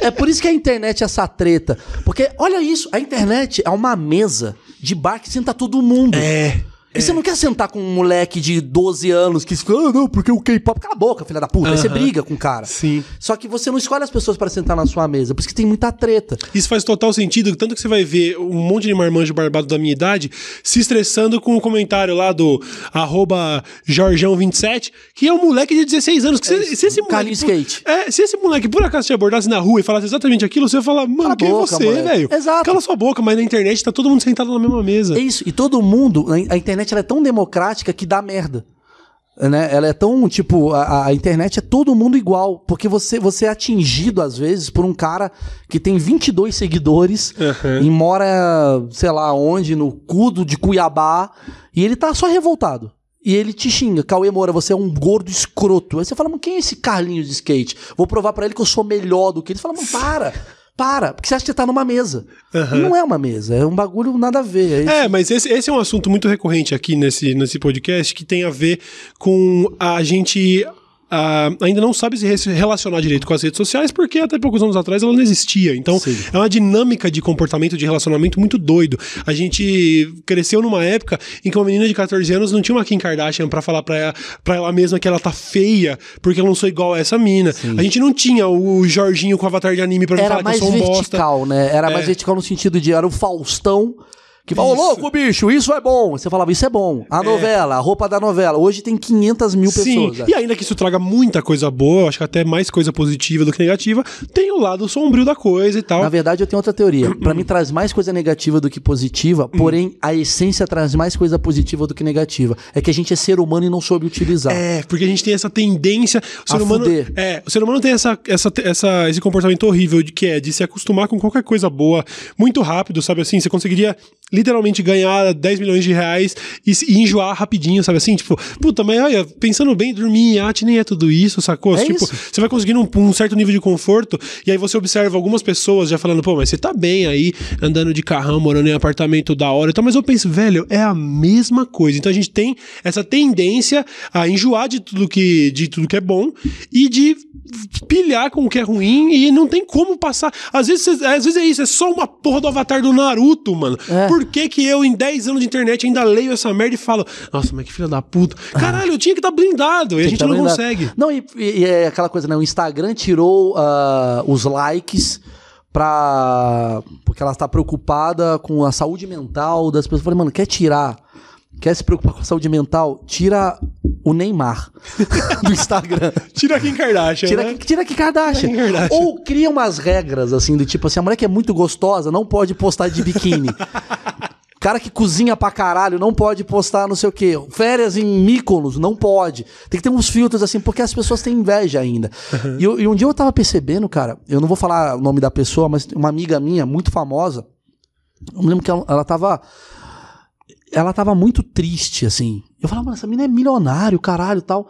É por isso que a internet é essa treta. Porque, olha isso, a internet é uma mesa de bar que senta todo mundo. É. E você não quer sentar com um moleque de 12 anos que fica, ah, não, porque o K-pop. Cala a boca, filha da puta. Aí você Aham. briga com o cara. Sim. Só que você não escolhe as pessoas pra sentar na sua mesa, por isso que tem muita treta. Isso faz total sentido, tanto que você vai ver um monte de marmanjo barbado da minha idade se estressando com o comentário lá do arroba Jorjão27, que é um moleque de 16 anos. Que se, se esse moleque. Carlinhos por- Skate. É, se esse moleque por acaso te abordasse na rua e falasse exatamente aquilo, você ia falar, mano, Cala a quem boca, é você, moleque. velho? Exato. Cala sua boca, mas na internet tá todo mundo sentado na mesma mesa. É isso. E todo mundo, a a internet ela é tão democrática que dá merda. Né? Ela é tão, tipo, a, a internet é todo mundo igual. Porque você, você é atingido, às vezes, por um cara que tem 22 seguidores Aham. e mora, sei lá onde, no cudo de Cuiabá, e ele tá só revoltado. E ele te xinga, Cauê Moura, você é um gordo escroto. Aí você fala, mas quem é esse Carlinhos de skate? Vou provar pra ele que eu sou melhor do que ele. Você fala, mano, para! Para, porque você acha que você tá numa mesa. Uhum. Não é uma mesa, é um bagulho nada a ver. É, é mas esse, esse, é um assunto muito recorrente aqui nesse, nesse podcast que tem a ver com a gente Uh, ainda não sabe se relacionar direito com as redes sociais, porque até poucos anos atrás ela não existia. Então, Sim. é uma dinâmica de comportamento, de relacionamento muito doido. A gente cresceu numa época em que uma menina de 14 anos não tinha uma Kim Kardashian para falar pra ela, pra ela mesma que ela tá feia, porque eu não sou igual a essa mina. Sim. A gente não tinha o Jorginho com avatar de anime pra era falar que eu sou um bosta. Era mais vertical, né? Era é. mais vertical no sentido de era o Faustão que fala, ô louco, bicho, isso é bom. Você falava, isso é bom. A é. novela, a roupa da novela. Hoje tem 500 mil Sim. pessoas. E ainda que isso traga muita coisa boa, acho que até mais coisa positiva do que negativa, tem o lado sombrio da coisa e tal. Na verdade, eu tenho outra teoria. para mim, traz mais coisa negativa do que positiva, porém, a essência traz mais coisa positiva do que negativa. É que a gente é ser humano e não soube utilizar. É, porque a gente tem essa tendência. O ser a humano. Fuder. É, o ser humano tem essa, essa, essa, esse comportamento horrível de que é de se acostumar com qualquer coisa boa muito rápido, sabe assim? Você conseguiria literalmente ganhar 10 milhões de reais e, e, enjoar rapidinho, sabe assim? Tipo, puta, mas olha, pensando bem, dormir em iate nem é tudo isso, sacou? É tipo, isso. você vai conseguindo um, um, certo nível de conforto e aí você observa algumas pessoas já falando, pô, mas você tá bem aí, andando de carrão, morando em apartamento da hora e tal, mas eu penso, velho, é a mesma coisa. Então a gente tem essa tendência a enjoar de tudo que, de tudo que é bom e de pilhar com o que é ruim e não tem como passar. Às vezes, às vezes é isso, é só uma porra do avatar do Naruto, mano. É. Por que que eu, em 10 anos de internet, ainda leio essa merda e falo, nossa, mas que filha da puta. Caralho, eu tinha que estar tá blindado e a gente tá não blindado. consegue. Não, e, e, é aquela coisa, né? O Instagram tirou uh, os likes pra... porque ela está preocupada com a saúde mental das pessoas. Eu falei, mano, quer tirar quer se preocupar com a saúde mental, tira o Neymar do Instagram. tira Kim Kardashian. Tira, né? tira Kim Kardashian. Kim Kardashian. Ou cria umas regras, assim, do tipo assim: a mulher que é muito gostosa não pode postar de biquíni. cara que cozinha pra caralho não pode postar não sei o quê. Férias em Mykonos, não pode. Tem que ter uns filtros assim, porque as pessoas têm inveja ainda. Uhum. E, e, um dia eu tava percebendo, cara, eu não vou falar o nome da pessoa, mas uma amiga minha, muito famosa, eu me lembro que ela, ela tava ela tava muito triste, assim. Eu falava, mano, essa menina é milionário, caralho tal.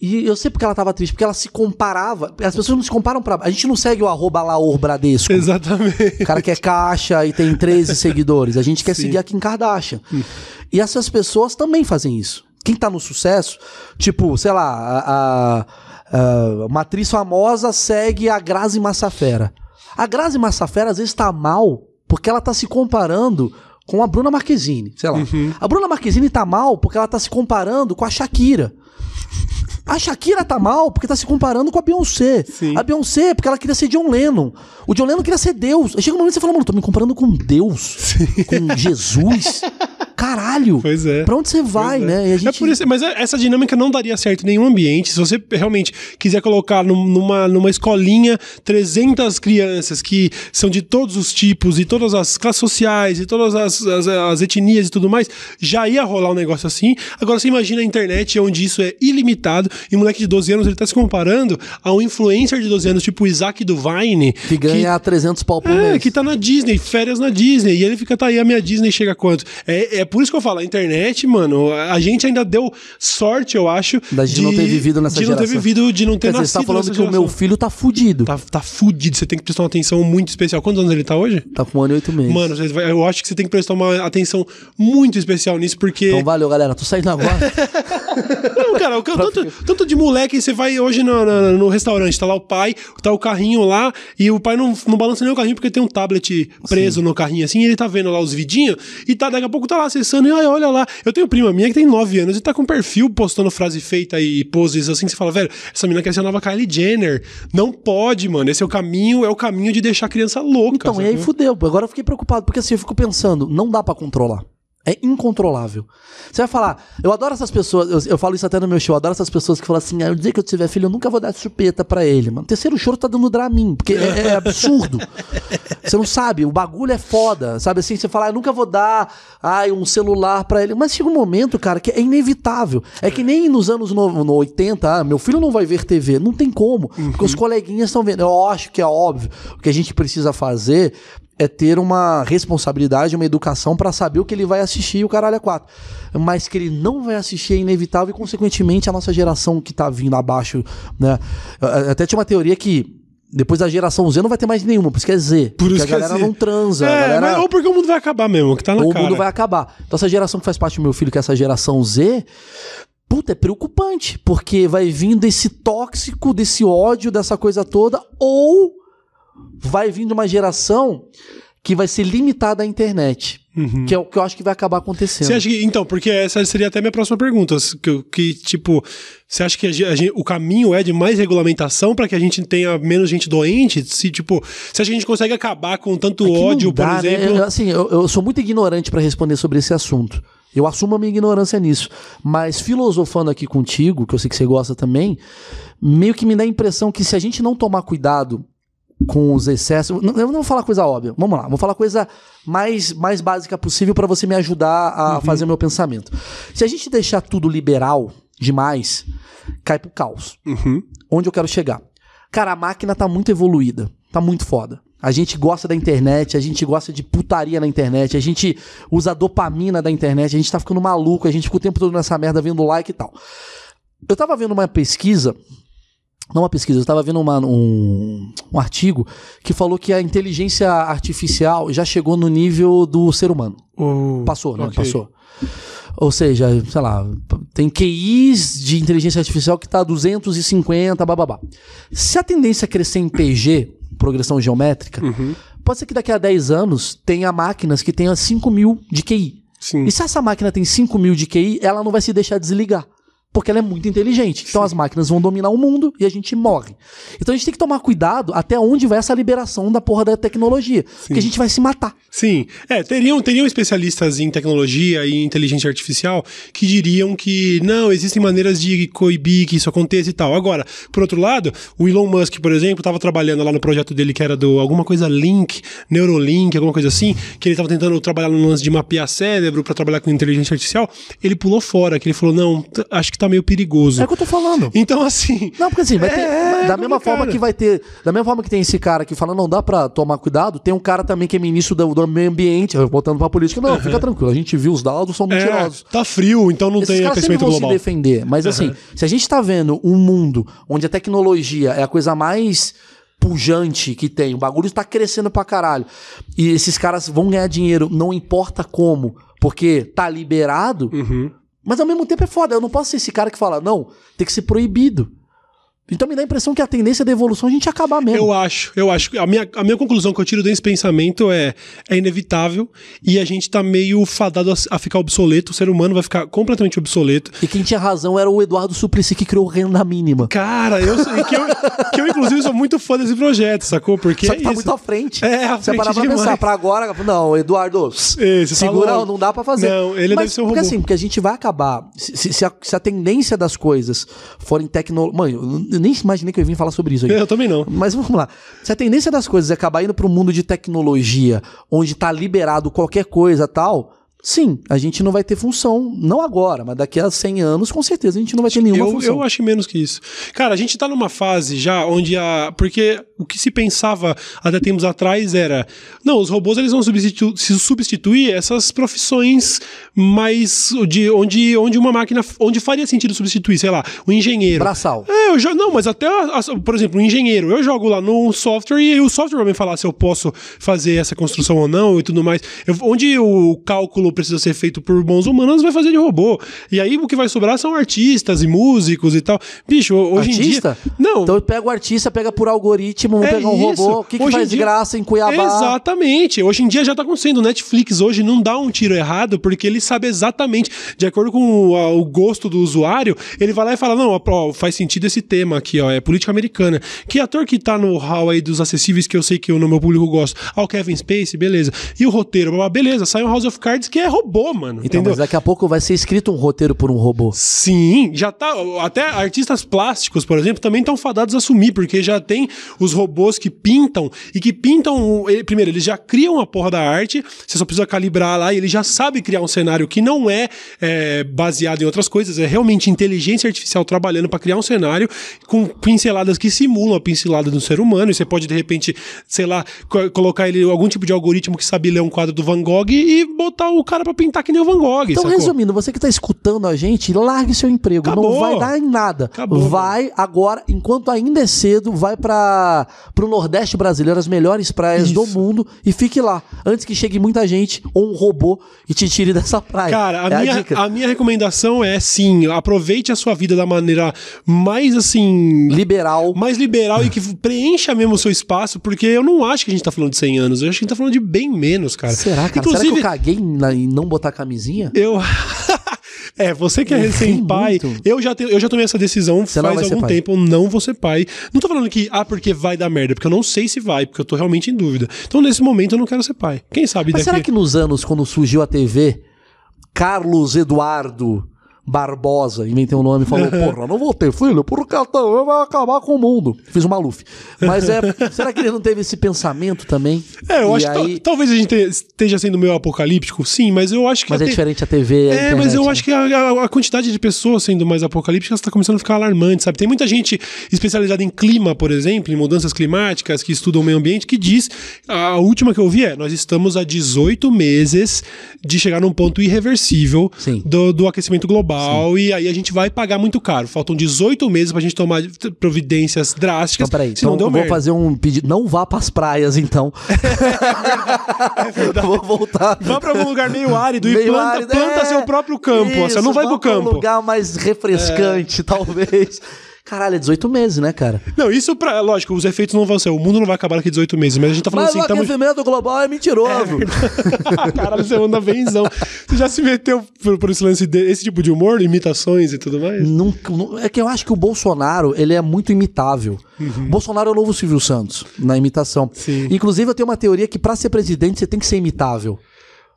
E eu sei porque ela tava triste, porque ela se comparava. As pessoas não se comparam pra. A gente não segue o arroba Laor Bradesco. Exatamente. O cara que é caixa e tem 13 seguidores. A gente quer Sim. seguir a Kim Kardashian. Hum. E essas pessoas também fazem isso. Quem tá no sucesso, tipo, sei lá, a, a, a uma atriz famosa segue a Grazi Massafera. A Grazi Massafera às vezes tá mal porque ela tá se comparando com a Bruna Marquezine, sei lá. Uhum. A Bruna Marquezine tá mal porque ela tá se comparando com a Shakira. A Shakira tá mal porque tá se comparando com a Beyoncé. Sim. A Beyoncé é porque ela queria ser John Lennon. O John Lennon queria ser Deus. Aí chega um momento que você fala, mano, tô me comparando com Deus. Sim. Com Jesus. Caralho. Pois é. Pra onde você vai, é. né? É gente... É por isso, mas é, essa dinâmica não daria certo em nenhum ambiente. Se você realmente quiser colocar numa, numa escolinha 300 crianças que são de todos os tipos e todas as classes sociais e todas as, as, as etnias e tudo mais, já ia rolar um negócio assim. Agora você imagina a internet onde isso é ilimitado e um moleque de 12 anos ele tá se comparando a um influencer de 12 anos, tipo o Isaac do Vine. Que ganha que, 300 pau por é, mês. que tá na Disney, férias na Disney. E ele fica, tá aí, a minha Disney chega quanto? É, é por isso que eu falo, a internet, mano, a gente ainda deu sorte, eu acho. Da de, de não ter vivido nessa de geração. De não ter vivido, de não ter Quer nascido dizer, você tá falando que geração. o meu filho tá fudido. Tá, tá fudido, você tem que prestar uma atenção muito especial. Quantos anos ele tá hoje? Tá com um ano e oito meses. Mano, eu acho que você tem que prestar uma atenção muito especial nisso, porque... Então valeu, galera, tô saindo agora. não, cara, tanto, tanto de moleque, você vai hoje no, no, no, restaurante, tá lá o pai, tá o carrinho lá, e o pai não, não balança nem o carrinho porque tem um tablet preso Sim. no carrinho assim, e ele tá vendo lá os vidinhos, e tá, daqui a pouco tá lá acessando, e olha lá. Eu tenho prima minha que tem 9 anos e tá com perfil postando frase feita e poses assim, que você fala, velho, essa menina quer ser a nova Kylie Jenner. Não pode, mano. Esse é o caminho, é o caminho de deixar a criança louca. Então, sabe? e aí fudeu. Agora eu fiquei preocupado, porque assim, eu fico pensando, não dá para controlar. É incontrolável. Você vai falar, eu adoro essas pessoas, eu, eu, falo isso até no meu show, eu adoro essas pessoas que falam assim, ah, o dia que eu tiver filho, eu nunca vou dar chupeta para ele. Mano, terceiro choro tá dando Dramin, porque é, é absurdo. você não sabe, o bagulho é foda, sabe assim? Você fala, ah, eu nunca vou dar ai, um celular para ele. Mas chega um momento, cara, que é inevitável. É que nem nos anos no, no 80, ah, meu filho não vai ver TV. Não tem como, uhum. porque os coleguinhas estão vendo. Eu acho que é óbvio. O que a gente precisa fazer é ter uma responsabilidade, uma educação para saber o que ele vai assistir o caralho é quatro. Mas que ele não vai assistir é inevitável e, consequentemente, a nossa geração que tá vindo abaixo, né? Até tinha uma teoria que Depois da geração Z não vai ter mais nenhuma, por isso que é Z. Por porque isso a que é galera Z. não transa. É, galera... mas, ou porque o mundo vai acabar mesmo, que tá na ou o cara. mundo vai acabar. Então, essa geração que faz parte do meu filho, que é essa geração Z, puta, é preocupante, porque vai vindo esse tóxico, desse ódio, dessa coisa toda, ou vai vindo uma geração que vai ser limitada à internet, que é o que eu acho que vai acabar acontecendo. Você acha que, então, porque essa seria até minha próxima pergunta, que, que tipo, você acha que a a gente- o caminho é de mais regulamentação para que a gente tenha menos gente doente? Se, tipo, você acha que a gente consegue acabar com tanto É ódio, dá, por né? exemplo? Eu, assim, eu, eu sou muito ignorante para responder sobre esse assunto. Eu assumo a minha ignorância nisso. Mas filosofando aqui contigo, que eu sei que você gosta também, meio que me dá a impressão que se a gente não tomar cuidado com os excessos. não- Eu não vou falar coisa óbvia. Vamos lá, vou falar coisa mais, mais básica possível para você me ajudar a fazer o meu pensamento. Se a gente deixar tudo liberal demais, cai pro caos Uhum. onde eu quero chegar. Cara, a máquina tá muito evoluída, tá muito foda. A gente gosta da internet, a gente gosta de putaria na internet, a gente usa a dopamina da internet, a gente tá ficando maluco, a gente fica o tempo todo nessa merda vendo like e tal. Eu tava vendo uma pesquisa, não uma pesquisa, eu tava vendo uma- um, um artigo que falou que a inteligência artificial já chegou no nível do ser humano. Passou, né? Ok. Passou. Ou seja, sei lá, tem QIs de inteligência artificial que tá 250, bababá. Se a tendência é crescer em PG, progressão geométrica, Uhum. pode ser que daqui a 10 anos tenha máquinas que tenham 5 mil de QI. Sim. E se essa máquina tem 5 mil de QI, ela não vai se deixar desligar. Porque ela é muito inteligente. Então as máquinas vão dominar o mundo e a gente morre. Então a gente tem que tomar cuidado até onde vai essa liberação da porra da tecnologia. Porque a gente vai se matar. Sim. É, teriam, teriam especialistas em tecnologia e inteligência artificial que diriam que não, existem maneiras de coibir que isso aconteça e tal. Agora, por outro lado, o Elon Musk, por exemplo, estava trabalhando lá no projeto dele que era do alguma coisa Link, Neurolink, alguma coisa assim, que ele estava tentando trabalhar no lance de mapear cérebro para trabalhar com inteligência artificial. Ele pulou fora, que ele falou: não, acho que tá meio perigoso. É o que eu tô falando. Então, assim. Não, porque assim, vai ter, É, da mesma forma que vai ter, da mesma forma que tem esse cara que fala não dá pra tomar cuidado, tem um cara também que é ministro do, do meio ambiente, voltando pra política, não, fica tranquilo, a gente viu os dados, são É, mentirosos. tá frio, então não Esses tem aquecimento global. se defender, mas assim, se a gente tá vendo um mundo onde a tecnologia é a coisa mais pujante que tem, o bagulho está crescendo pra caralho, e esses caras vão ganhar dinheiro, não importa como, porque tá liberado, Uhum. Mas ao mesmo tempo é foda. Eu não posso ser esse cara que fala, não, tem que ser proibido. Então me dá a impressão que a tendência da evolução é a gente acabar mesmo. Eu acho, eu acho. A minha, a minha conclusão que eu tiro desse pensamento é é inevitável e a gente tá meio fadado a, a ficar obsoleto. O ser humano vai ficar completamente obsoleto. E quem tinha razão era o Eduardo Suplicy que criou renda mínima. Cara, eu, que, eu, que eu, inclusive, sou muito fã desse projeto, sacou? Porque Só é que tá isso. muito à frente. É, à Você frente parar pra demais. pensar, pra agora, não, Eduardo, você tá segura, louco. não dá pra fazer. Não, ele Mas, deve ser um porque robô. assim, porque a gente vai acabar, se, se- se a, se a tendência das coisas forem tecnologia... Nem imaginei que eu ia vir falar sobre isso aqui. Eu também não. Mas vamos lá. Se a tendência das coisas é acabar indo para um mundo de tecnologia, onde tá liberado qualquer coisa tal, sim, a gente não vai ter função. Não agora, mas daqui a 100 anos, com certeza, a gente não vai ter nenhuma Eu, função. eu acho menos que isso. Cara, a gente tá numa fase já onde a. Porque o que se pensava até tempos atrás era. Não, os robôs eles vão substitu se substituir essas profissões mais. De, onde, onde uma máquina. Onde faria sentido substituir, sei lá, o engenheiro. Braçal. É, eu já, não, mas até, a- a- por exemplo, um engenheiro, eu jogo lá no software e o software vai me falar se eu posso fazer essa construção ou não e tudo mais. Eu- onde o cálculo precisa ser feito por bons humanos, vai fazer de robô. E aí o que vai sobrar são artistas e músicos e tal. Bicho, hoje Artista? em dia. Não. Então pega o artista, pega por algoritmo, vamos É pegar um isso. robô. O que, que faz dia- graça em Cuiabá? Exatamente. Hoje em dia já tá acontecendo. O Netflix hoje não dá um tiro errado porque ele sabe exatamente, de acordo com o, a- o gosto do usuário, ele vai lá e fala: não, ó, faz sentido esse tema aqui, ó, é política americana. Que ator que tá no hall aí dos acessíveis que eu sei que eu no meu público gosto? Ah, o Kevin Spacey, beleza. E o roteiro? Beleza, sai um House of Cards que é robô, mano. Então, entendeu? mas daqui a pouco vai ser escrito um roteiro por um robô. Sim, já tá. Até artistas plásticos, por exemplo, também estão fadados a assumir, porque já tem os robôs que pintam e que pintam. Primeiro, eles já criam a porra da arte, você só precisa calibrar lá e ele já sabe criar um cenário que não é, é, baseado em outras coisas, é realmente inteligência artificial trabalhando para criar um cenário com pinceladas que simulam a pincelada do ser humano. E você pode, de repente, sei lá, co- colocar ele algum tipo de algoritmo que sabe ler um quadro do Van Gogh e botar o cara pra pintar que nem o Van Gogh. Então, sacou? resumindo, você que tá escutando a gente, largue seu emprego. Acabou. Não vai dar em nada. Acabou, vai agora, enquanto ainda é cedo, vai para pro Nordeste brasileiro, as melhores praias do Isso. mundo, e fique lá. Antes que chegue muita gente ou um robô e te tire dessa praia. Cara, a, É minha, dica. a minha recomendação é sim, aproveite a sua vida da maneira mais assim. Liberal. Mais liberal e que preencha mesmo o seu espaço, porque eu não acho que a gente tá falando de 100 anos, eu acho que a gente tá falando de bem menos, cara. Será, cara? Inclusive, Será que eu caguei na- não botar camisinha? eu. é, você que é recém-pai, eu já, eu já tomei essa decisão Você faz algum tempo, eu não vou ser pai. Não tô falando que, ah, porque vai dar merda, porque eu não sei se vai, porque eu tô realmente em dúvida. Então, nesse momento, eu não quero ser pai. Quem sabe Mas daqui. será que nos anos, quando surgiu a TV, Carlos Eduardo Barbosa, inventei um nome e falou: Porra, não vou ter filho, porque a TV vai acabar com o mundo. Fiz o Maluf. Mas é. será que ele não teve esse pensamento também? É, eu E acho que aí- tal- talvez a gente te- esteja sendo meio apocalíptico, sim, mas eu acho que. Mas é até- diferente a TV. a É, mas eu internet, acho que a, a- a quantidade de pessoas sendo mais apocalípticas está começando a ficar alarmante, sabe? Tem muita gente especializada em clima, por exemplo, em mudanças climáticas, que estudam o meio ambiente, que diz. A última que eu vi é: nós estamos há 18 meses de chegar num ponto irreversível do, do aquecimento global, e aí a gente vai pagar muito caro. Faltam 18 meses pra gente tomar providências drásticas. Então, peraí. Então, eu vou merda. fazer um pedido. Não vá pras praias, então. vou voltar. Vá pra algum lugar meio árido e Meio planta, árido, planta é. seu próprio campo. Isso, você não vai pro campo. um lugar mais refrescante, talvez. Caralho, é 18 meses, né, cara? Não, isso pra. Lógico, os efeitos não vão ser. O mundo não vai acabar daqui 18 meses, mas a gente tá falando Mas assim, o tamo. aquecimento global é mentiroso. Caralho, você anda benzão. Você já se meteu por, por esse lance desse tipo de humor, imitações e tudo mais? Nunca- nu- é que eu acho que o Bolsonaro, ele é muito imitável. O Bolsonaro é o novo Silvio Santos, na imitação. Sim. Inclusive, eu tenho uma teoria que pra ser presidente você tem que ser imitável.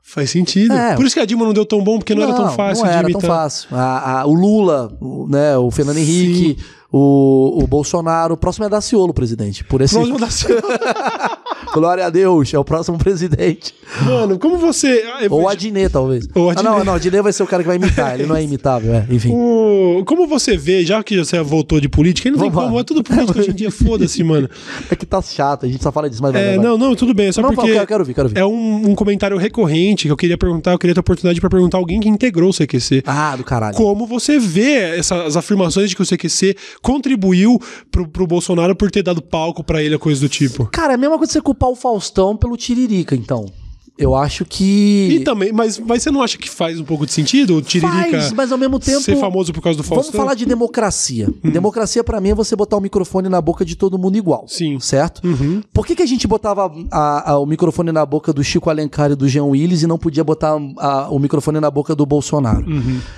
Faz sentido. É. Por isso que a Dilma não deu tão bom, porque não, era tão fácil não de era imitar. tão fácil. A- a- o Lula, o, né, o Fernando Henrique, o, o Bolsonaro, o próximo é Daciolo, presidente. Por esse... Próximo da Glória a Deus, é o próximo presidente. Mano, como você. eu- Ou Adnet, talvez. Ou Ah, não, não, o Adnet vai ser o cara que vai imitar, ele não é imitável, é. Enfim. O- Como você vê, já que você voltou de política, aí não tem Vamos lá. como, é tudo política hoje em dia, foda-se, mano. É que tá chato, a gente só fala disso, mas vai, É, vai, vai. não, não, tudo bem, é só Não, porque. quero- quero ouvir, quero ouvir. É um, um comentário recorrente que eu queria perguntar, eu queria ter a oportunidade pra perguntar alguém que integrou o CQC. Ah, do caralho. Como você vê essas afirmações de que o CQC contribuiu pro, pro Bolsonaro por ter dado palco pra ele, a coisa do tipo? Cara, é a mesma coisa você culpar o Faustão pelo Tiririca, então. Eu acho que. E também, mas, mas você não acha que faz um pouco de sentido o Tiririca Faz, mas ao mesmo tempo. ser famoso por causa do Vamos Faustão? falar de democracia. Democracia, pra mim, é você botar o microfone na boca de todo mundo igual. Sim. Certo? Por que, que a gente botava a- a- o microfone na boca do Chico Alencar e do Jean Willis e não podia botar a- o microfone na boca do Bolsonaro?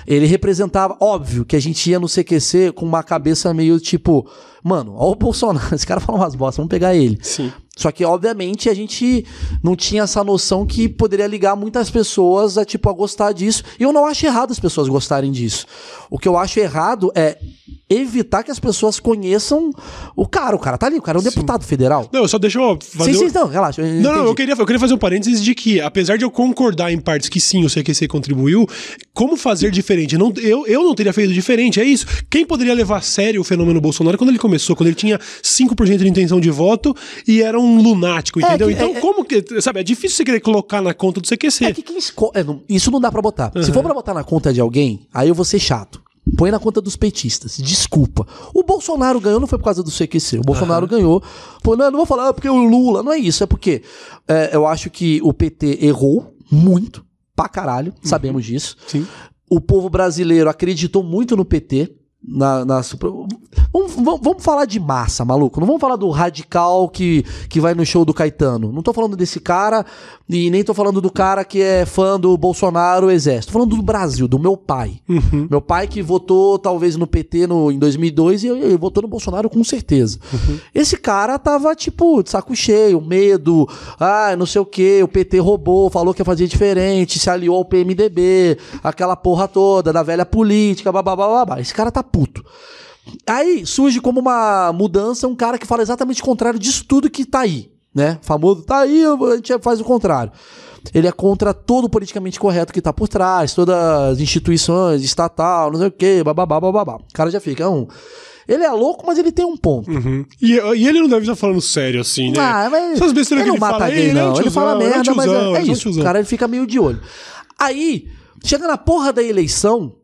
Ele representava. Óbvio que a gente ia no CQC com uma cabeça meio tipo. Mano, ó o Bolsonaro, esse cara fala umas bostas, vamos pegar ele. Sim. Só que, obviamente, a gente não tinha essa noção que poderia ligar muitas pessoas a, tipo, a gostar disso. E eu não acho errado as pessoas gostarem disso. O que eu acho errado é evitar que as pessoas conheçam o cara. O cara tá ali, o cara é um deputado federal. Não, só deixa eu fazer. Sim, sim, não, relaxa. eu Não, não, eu queria, eu queria fazer um parênteses de que, apesar de eu concordar em partes que sim, o CQC contribuiu, como fazer diferente? Não, eu, eu não teria feito diferente, é isso. Quem poderia levar a sério o fenômeno Bolsonaro quando ele começou, quando ele tinha 5% de intenção de voto e era um lunático, É, entendeu? que- então, é- como que. Sabe, é difícil você querer colocar na conta do CQC. É que quem esco... é, isso não dá pra botar. Se for pra botar na conta de alguém, aí eu vou ser chato. Põe na conta dos petistas. Desculpa. O Bolsonaro ganhou não foi por causa do CQC. O Bolsonaro ganhou. Pô, não, não vou falar "Ah, porque o Lula. Não é isso. É porque é, eu acho que o PT errou muito. Pra caralho. Sabemos disso. Sim. O povo brasileiro acreditou muito no PT. Na, na vamos, vamos- vamos falar de massa, maluco. Não vamos falar do radical que, que vai no show do Caetano. Não tô falando desse cara e nem tô falando do cara que é fã do Bolsonaro Exército. Tô falando do Brasil, do meu pai. Uhum. Meu pai que votou talvez no PT no, em 2002 e ele votou no Bolsonaro com certeza. Uhum. Esse cara tava tipo de saco cheio, medo, ah, não sei o que, o PT roubou, falou que ia fazer diferente, se aliou ao PMDB, aquela porra toda da velha política, babá. Esse cara tá puto. Aí surge como uma mudança um cara que fala exatamente o contrário disso tudo que tá aí, né? Famoso, tá aí, a gente faz o contrário. Ele é contra todo o politicamente correto que tá por trás, todas as instituições, estatal, não sei o quê, bababá, bababá. O cara já fica, é um. Ele é louco, mas ele tem um ponto. Uhum. E, e ele não deve estar falando sério assim, né? Ah, mas Essas besteiras ele que não ele mata fala, gay, ele é não. ele fala é um merda, mas é, é é isso. O cara ele fica meio de olho. Aí, chega na porra da eleição,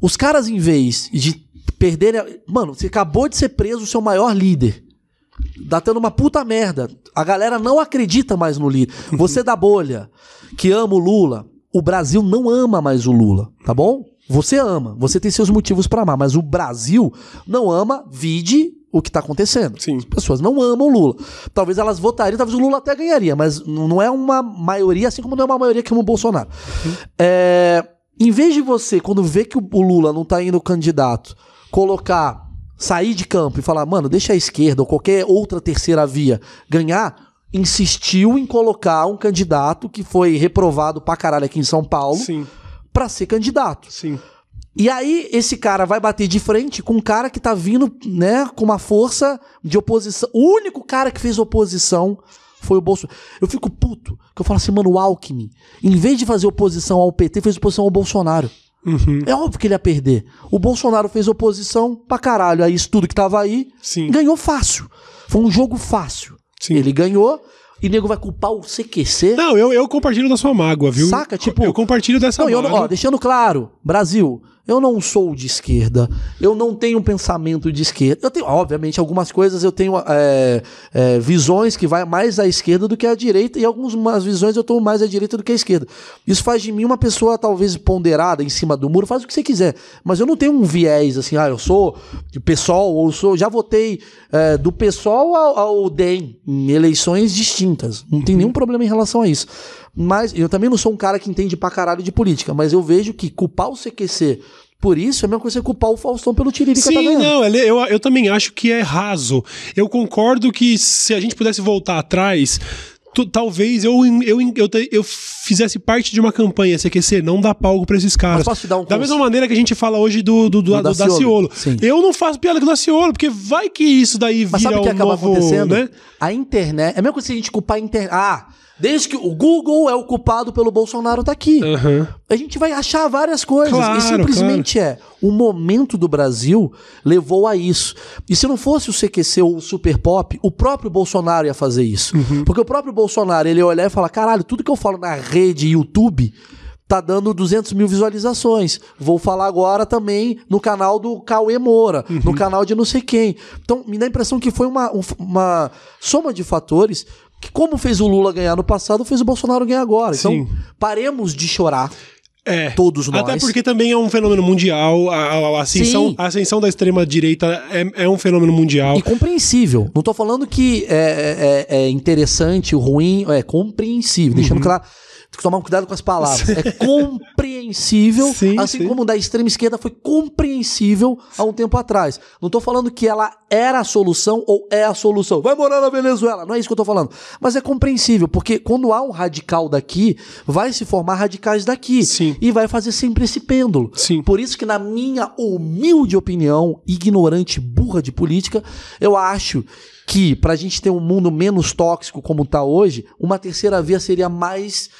os caras, em vez de perderem. Mano, você acabou de ser preso o seu maior líder. Tá tendo uma puta merda. A galera não acredita mais no líder. Você da bolha, que ama o Lula, o Brasil não ama mais o Lula, tá bom? Você ama, você tem seus motivos pra amar, mas o Brasil não ama, vide o que tá acontecendo. Sim. As pessoas não amam o Lula. Talvez elas votariam, talvez o Lula até ganharia, mas não é uma maioria, assim como não é uma maioria que ama o Bolsonaro. É, em vez de você, quando vê que o o Lula não tá indo candidato, colocar, sair de campo e falar, mano, deixa a esquerda ou qualquer outra terceira via ganhar, insistiu em colocar um candidato que foi reprovado pra caralho aqui em São Paulo Sim, pra ser candidato. sim. E aí, esse cara vai bater de frente com um cara que tá vindo, né, com uma força de oposição. O único cara que fez oposição foi o Bolsonaro. Eu fico puto, que eu falo assim, mano, o Alckmin, em vez de fazer oposição ao PT, fez oposição ao Bolsonaro. Uhum. É óbvio que ele ia perder. O Bolsonaro fez oposição pra caralho. Aí isso tudo que tava aí, Sim. ganhou fácil. Foi um jogo fácil. Sim. Ele ganhou, e nego vai culpar o CQC. Não, eu, eu compartilho da sua mágoa, viu? Saca? Tipo- Eu compartilho dessa não- mágoa. ó, deixando claro, Brasil, eu não sou de esquerda, eu não tenho um pensamento de esquerda. Eu tenho, obviamente, algumas coisas eu tenho é, é, visões que vai mais à esquerda do que à direita, e algumas visões eu estou mais à direita do que à esquerda. Isso faz de mim uma pessoa talvez ponderada em cima do muro, faz o que você quiser. Mas eu não tenho um viés assim, ah, eu sou de PSOL, ou sou. Já votei é, do PSOL ao, ao DEM em eleições distintas. Não tem nenhum problema em relação a isso. Mas eu também não sou um cara que entende pra caralho de política, mas eu vejo que culpar o CQC por isso é a mesma coisa que culpar o Faustão pelo Tiririca tá Sim, ganhando. não, eu, eu também acho que é raso. Eu concordo que se a gente pudesse voltar atrás, tu- talvez eu, eu, eu, eu fizesse parte de uma campanha CQC, não dá palco pra esses caras. Um da mesma maneira que a gente fala hoje do, do, do, Do do Daciolo. Daciolo. Eu não faço piada com o Daciolo, porque vai que isso daí Mas vira sabe o que um acaba novo, acontecendo? né? A internet. É a mesma coisa se a gente culpar a internet. Ah, desde que o Google é o culpado pelo Bolsonaro, tá aqui. Aham. A gente vai achar várias coisas. Claro, e simplesmente é. O momento do Brasil levou a isso. E se não fosse o CQC ou o Super Pop, o próprio Bolsonaro ia fazer isso. Uhum. Porque o próprio Bolsonaro, ele ia olhar e falar: caralho, tudo que eu falo na rede YouTube. Tá dando 200 mil visualizações. Vou falar agora também no canal do Cauê Moura, Uhum. no canal de não sei quem. Então, me dá a impressão que foi uma, um- uma soma de fatores que, como fez o Lula ganhar no passado, fez o Bolsonaro ganhar agora. Então, Sim. paremos de chorar. É. Todos nós. Até porque também é um fenômeno mundial. A, a- ascensão, a ascensão da extrema-direita é, é um fenômeno mundial. E compreensível. Não tô falando que é, é- é interessante, ruim, é compreensível. Deixando Uhum. claro. Tem que tomar um cuidado com as palavras. É compreensível, Sim, assim sim. como da extrema esquerda foi compreensível há um tempo atrás. Não tô falando que ela era a solução ou é a solução. Vai morar na Venezuela. Não é isso que eu tô falando. Mas é compreensível, porque quando há um radical daqui, vai se formar radicais daqui. Sim. E vai fazer sempre esse pêndulo. Sim. Por isso que, na minha humilde opinião, ignorante, burra de política, eu acho que pra gente ter um mundo menos tóxico como tá hoje, uma terceira via seria mais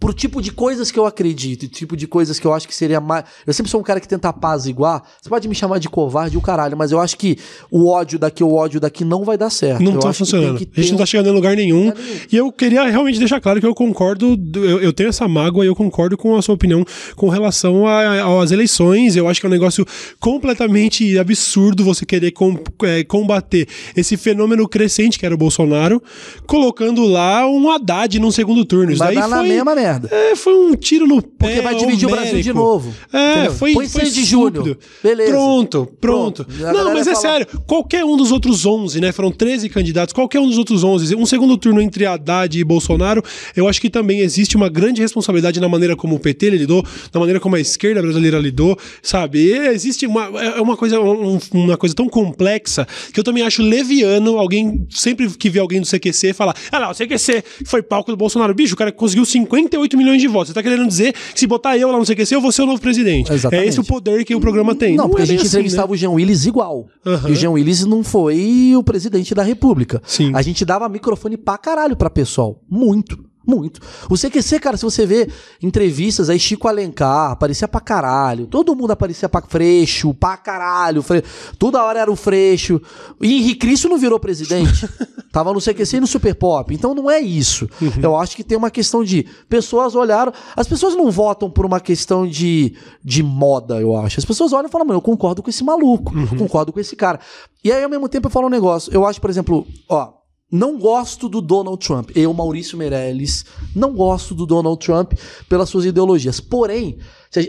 pro tipo de coisas que eu acredito, e tipo de coisas que eu acho que seria mais. Eu sempre sou um cara que tenta apaziguar. Você pode me chamar de covarde o caralho, mas eu acho que o ódio daqui, o ódio daqui não vai dar certo. Não eu tá funcionando. A gente não tá chegando em lugar nenhum. Lugar nenhum. E eu queria realmente deixar claro que eu concordo, eu, eu tenho essa mágoa e eu concordo com a sua opinião com relação às eleições. Eu acho que é um negócio completamente absurdo você querer com- é, combater esse fenômeno crescente que era o Bolsonaro, colocando lá um Haddad num segundo turno. Isso Vai daí dar na foi, mesma merda. é, foi um tiro no pé. Porque vai dividir o Brasil de homérico. novo. É, Entendeu? foi, Põe foi Sandy estúpido. Júnior. Beleza. Pronto, pronto. Pronto. Não, mas é fala- sério. Qualquer um dos outros 11, né? Foram 13 candidatos. Qualquer um dos outros 11. Um segundo turno entre Haddad e Bolsonaro. Eu acho que também existe uma grande responsabilidade na maneira como o PT lidou, na maneira como a esquerda brasileira lidou, sabe? E existe uma, é uma, coisa, um- uma coisa tão complexa que eu também acho leviano alguém, sempre que vê alguém do CQC, falar: ah lá, o CQC foi palco do Bolsonaro. Bicho, o cara conseguiu 58 milhões de votos. Você tá querendo dizer que se botar eu lá no CQC, eu vou ser o novo presidente. Exatamente. É esse o poder que o programa tem. Não, porque é a gente assim, entrevistava né? o Jean Willis igual. Aham. E o Jean Willis não foi o presidente da República. Sim. A gente dava microfone pra caralho pra pessoal. Muito. Muito. O CQC, cara, se você vê entrevistas aí, Chico Alencar, aparecia pra caralho. Todo mundo aparecia pra Freixo, pra caralho. Fre... Toda hora era o Freixo. E Henrique Cristo não virou presidente. Tava no CQC e no Super Pop. Então não é isso. Uhum. Eu acho que tem uma questão de. Pessoas olharam. As pessoas não votam por uma questão de, de moda, eu acho. As pessoas olham e falam, mano, eu concordo com esse maluco. Uhum. Concordo com esse cara. E aí, ao mesmo tempo, eu falo um negócio. Eu acho, por exemplo, ó não gosto do Donald Trump. Eu, Maurício Meirelles, não gosto do Donald Trump pelas suas ideologias. Porém,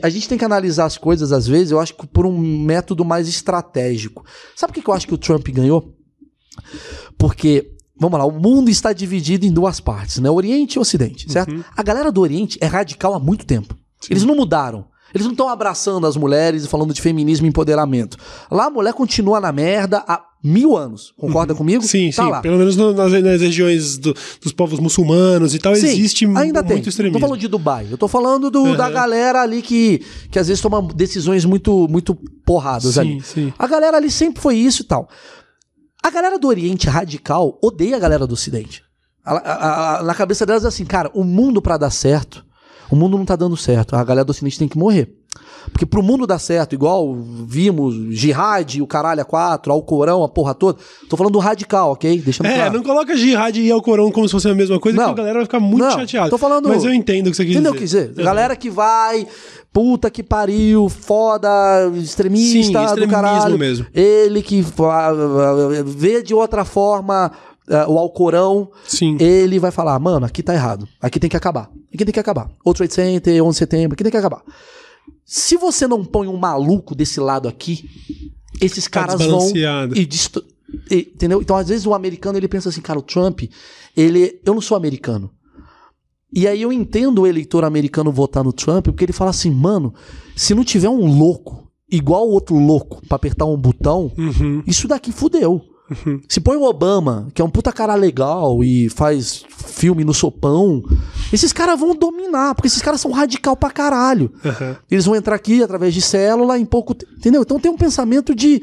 a gente tem que analisar as coisas, às vezes, eu acho que por um método mais estratégico. Sabe por que eu acho que o Trump ganhou? Porque, vamos lá, o mundo está dividido em duas partes, né? Oriente e Ocidente, certo? Uhum. A galera do Oriente é radical há muito tempo. Sim. Eles não mudaram. Eles não estão abraçando as mulheres e falando de feminismo e empoderamento. Lá a mulher continua na merda há mil anos. Concorda uhum. comigo? Sim, tá sim. Lá. Pelo menos no, nas, nas, regiões do, dos povos muçulmanos e tal, sim, existe ainda muito tem. extremismo. Não tô falando de Dubai. Eu tô falando do, uhum. da galera ali que, que às vezes toma decisões muito, muito porradas sim, ali. Sim. A galera ali sempre foi isso e tal. A galera do Oriente radical odeia a galera do Ocidente. A, a, a, na cabeça delas é assim, cara, o mundo para dar certo o mundo não tá dando certo. A galera do Ocidente tem que morrer. Porque pro mundo dar certo, igual vimos jihad, o caralho a quatro, ao Corão, a porra toda. Tô falando do radical, ok? Deixando é, claro. não coloca jihad e ao Corão como se fosse a mesma coisa, não, que a galera vai ficar muito não, chateada. Tô falando. Mas eu entendo o que você quis entendeu dizer. Entendeu o que dizer? Galera que vai, puta que pariu, foda, extremista Sim, do caralho. mesmo. Ele que vê de outra forma uh, o Alcorão, Sim. ele vai falar, mano, aqui tá errado. Aqui tem que acabar. Aqui tem que acabar. O Trade Center, 11 de setembro, aqui tem que acabar. Se você não põe um maluco desse lado aqui, esses tá caras vão e, e entendeu? Então às vezes o americano ele pensa assim, cara, o Trump, ele, eu não sou americano. E aí eu entendo o eleitor americano votar no Trump, porque ele fala assim, mano, se não tiver um louco igual o outro louco para apertar um botão, uhum. isso daqui fudeu. Se põe o Obama, que é um puta cara legal e faz filme no sopão, esses caras vão dominar, porque esses caras são radical pra caralho. Uhum. Eles vão entrar aqui através de célula em pouco. Entendeu? Então tem um pensamento de.